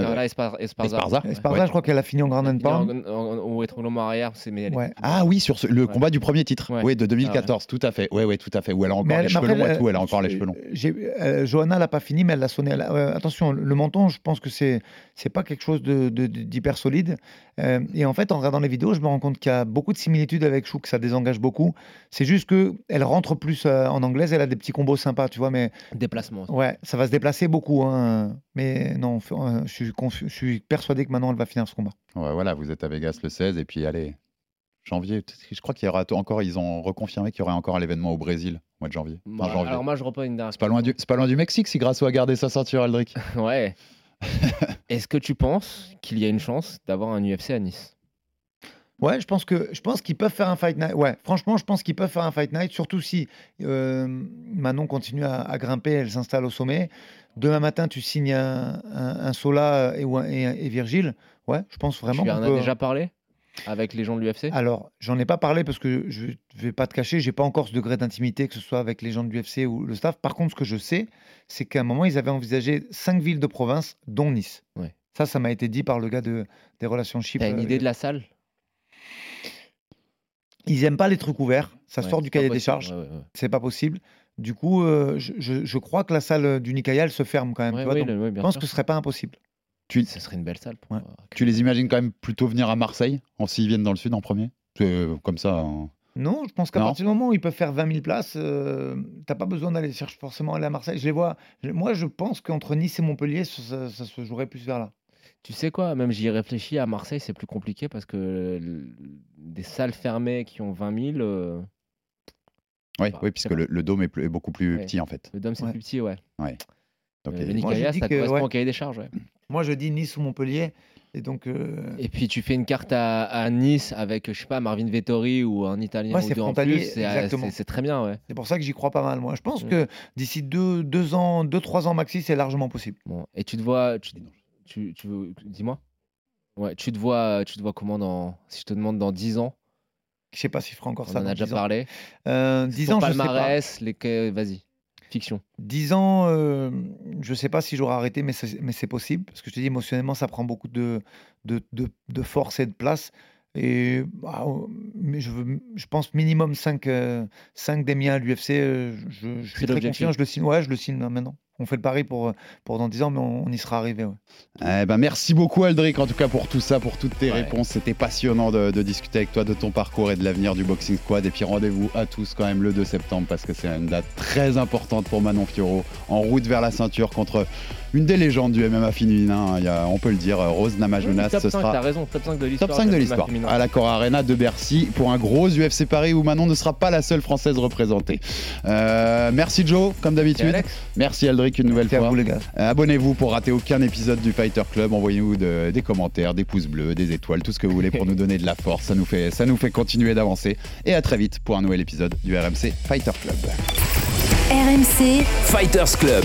Euh, Carla Espar- Esparza. Esparza Ouais. Esparza, Ouais. je crois qu'elle a fini en Grand Pound. Au étranglement arrière, c'est mais Ouais. Ah oui, sur ce- le Ouais. combat du premier titre. Ouais. Oui, de 2014, tout à fait. Oui, oui, tout à fait. Où elle a encore Mais les elle- cheveux longs et elle- tout. Elle a encore les cheveux longs. J'ai- euh, Johanna l'a pas fini, mais elle l'a sonné. Elle a- euh, attention, le menton, je pense que c'est c'est pas quelque chose de- de- de- d'hyper solide. Euh, et en fait, en regardant les vidéos, je me rends compte qu'il y a beaucoup de similitudes avec Chou, que ça désengage beaucoup. C'est juste que elle rentre plus euh, en anglaise, elle a des petits combos sympas, tu vois. Mais Déplacement. ouais, ça va se déplacer beaucoup. hein. Mais non, euh, je suis, confu- je suis persuadé que maintenant elle va finir ce combat. Ouais, voilà, vous êtes à Vegas le 16 et puis allez, janvier. Je crois qu'il y aura encore, ils ont reconfirmé qu'il y aurait encore un événement au Brésil au mois de janvier. Alors moi, je reprends une dernière. C'est pas loin du, c'est pas loin du Mexique si Grasso a gardé sa ceinture, Aldric. <laughs> Ouais. <laughs> Est-ce que tu penses qu'il y a une chance d'avoir un UFC à Nice? Ouais, je pense que je pense qu'ils peuvent faire un fight night. Ouais, franchement, je pense qu'ils peuvent faire un fight night, surtout si euh, Manon continue à, à grimper, elle s'installe au sommet. Demain matin, tu signes un, un, un Sola et, Virgile. Ouais, je pense vraiment. Tu en as déjà parlé avec les gens de l'UFC Alors, j'en ai pas parlé parce que je vais pas te cacher, j'ai pas encore ce degré d'intimité que ce soit avec les gens de l'UFC ou le staff. Par contre, ce que je sais, c'est qu'à un moment, ils avaient envisagé cinq villes de province, dont Nice. Ouais. Ça, ça m'a été dit par le gars de, des relations Chypre. T'as une idée de la salle? Ils aiment pas les trucs ouverts. Ça Ouais, sort du cahier des charges. ouais, ouais, ouais. C'est pas possible. Du coup, euh, je, je- je crois que la salle du Nicaïa, elle se ferme quand même. Ouais, tu vois, ouais, donc le- ouais, je pense sûr. que ce serait pas impossible. Tu, Ce serait une belle salle. Pour Ouais. euh, tu les imagines quand même plutôt venir à Marseille, en s'ils viennent dans le sud en premier? Euh, Comme ça. hein. Non, je pense qu'à partir du moment où ils peuvent faire 20 000 places, euh, t'as pas besoin d'aller chercher forcément aller à Marseille. Je les vois. Moi, je pense qu'entre Nice et Montpellier, ça, ça- ça se jouerait plus vers là. Tu sais quoi, même j'y ai réfléchi, à Marseille, c'est plus compliqué parce que des salles fermées qui ont 20 000, euh, Oui, Bah, oui, puisque le, le dôme est, plus- est beaucoup plus Ouais. petit en fait. le Dôme c'est Ouais. plus petit, ouais. Donc, Euh, et- le Moi, je Nicaïa, dis ça que, correspond ouais. au cahier des charges, ouais. Moi, je dis Nice ou Montpellier. Et donc, euh, Et puis tu fais une carte à, à Nice avec, je sais pas, Marvin Vettori ou un Italien Ouais, ou c'est deux en frontalier, plus, c'est exactement. c'est- c'est très bien, ouais. c'est pour ça que j'y crois pas mal. Moi, je pense Mm. que d'ici deux, deux ans, deux, trois ans maxi, c'est largement possible. Bon. Et tu te vois, tu, tu, tu veux- dis-moi. Ouais, tu te vois, tu te vois comment dans, si je te demande dans 10 ans, Je sais pas si je ferai encore on ça. en dans a déjà 10 ans. parlé. Euh, 10 Ton ans, je sais pas. palmarès, les, vas-y, fiction. 10 ans, euh, je sais pas si j'aurai arrêté, mais c'est, mais c'est possible. Parce que je te dis, émotionnellement, ça prend beaucoup de, de, de, de force et de place. Et bah, euh, mais je, veux, je pense minimum 5, des miens à l'UFC. euh, je, je suis très confiant, je le signe. Ouais, je le signe là, maintenant. On fait le pari pour, pour dans 10 ans, mais on, on y sera arrivé. ouais. Eh ben, merci beaucoup Aldric en tout cas pour tout ça, pour toutes tes Ouais. réponses. C'était passionnant de, de discuter avec toi de ton parcours et de l'avenir du Boxing Squad. Et puis rendez-vous à tous quand même le 2 septembre parce que c'est une date très importante pour Manon Fioro en route vers la ceinture contre une des légendes du MMA féminin. Il y a- on peut le dire, Rose Namajunas. top ce 5, sera t'as raison, top 5 de l'histoire. Top 5 de l'histoire à l'Accor Arena de Bercy pour un gros UFC Paris où Manon ne sera pas la seule française représentée. Euh, merci Joe, comme d'habitude. Alex Merci Aldric. Cédric une nouvelle Merci à fois. vous, les gars. Euh, Abonnez-vous pour rater aucun épisode du Fighter Club. Envoyez-nous de- des commentaires, des pouces bleus, des étoiles, tout ce que vous voulez pour nous donner de la force. Ça nous fait, ça nous fait continuer d'avancer. Et à très vite pour un nouvel épisode du RMC Fighter Club. RMC Fighters Club.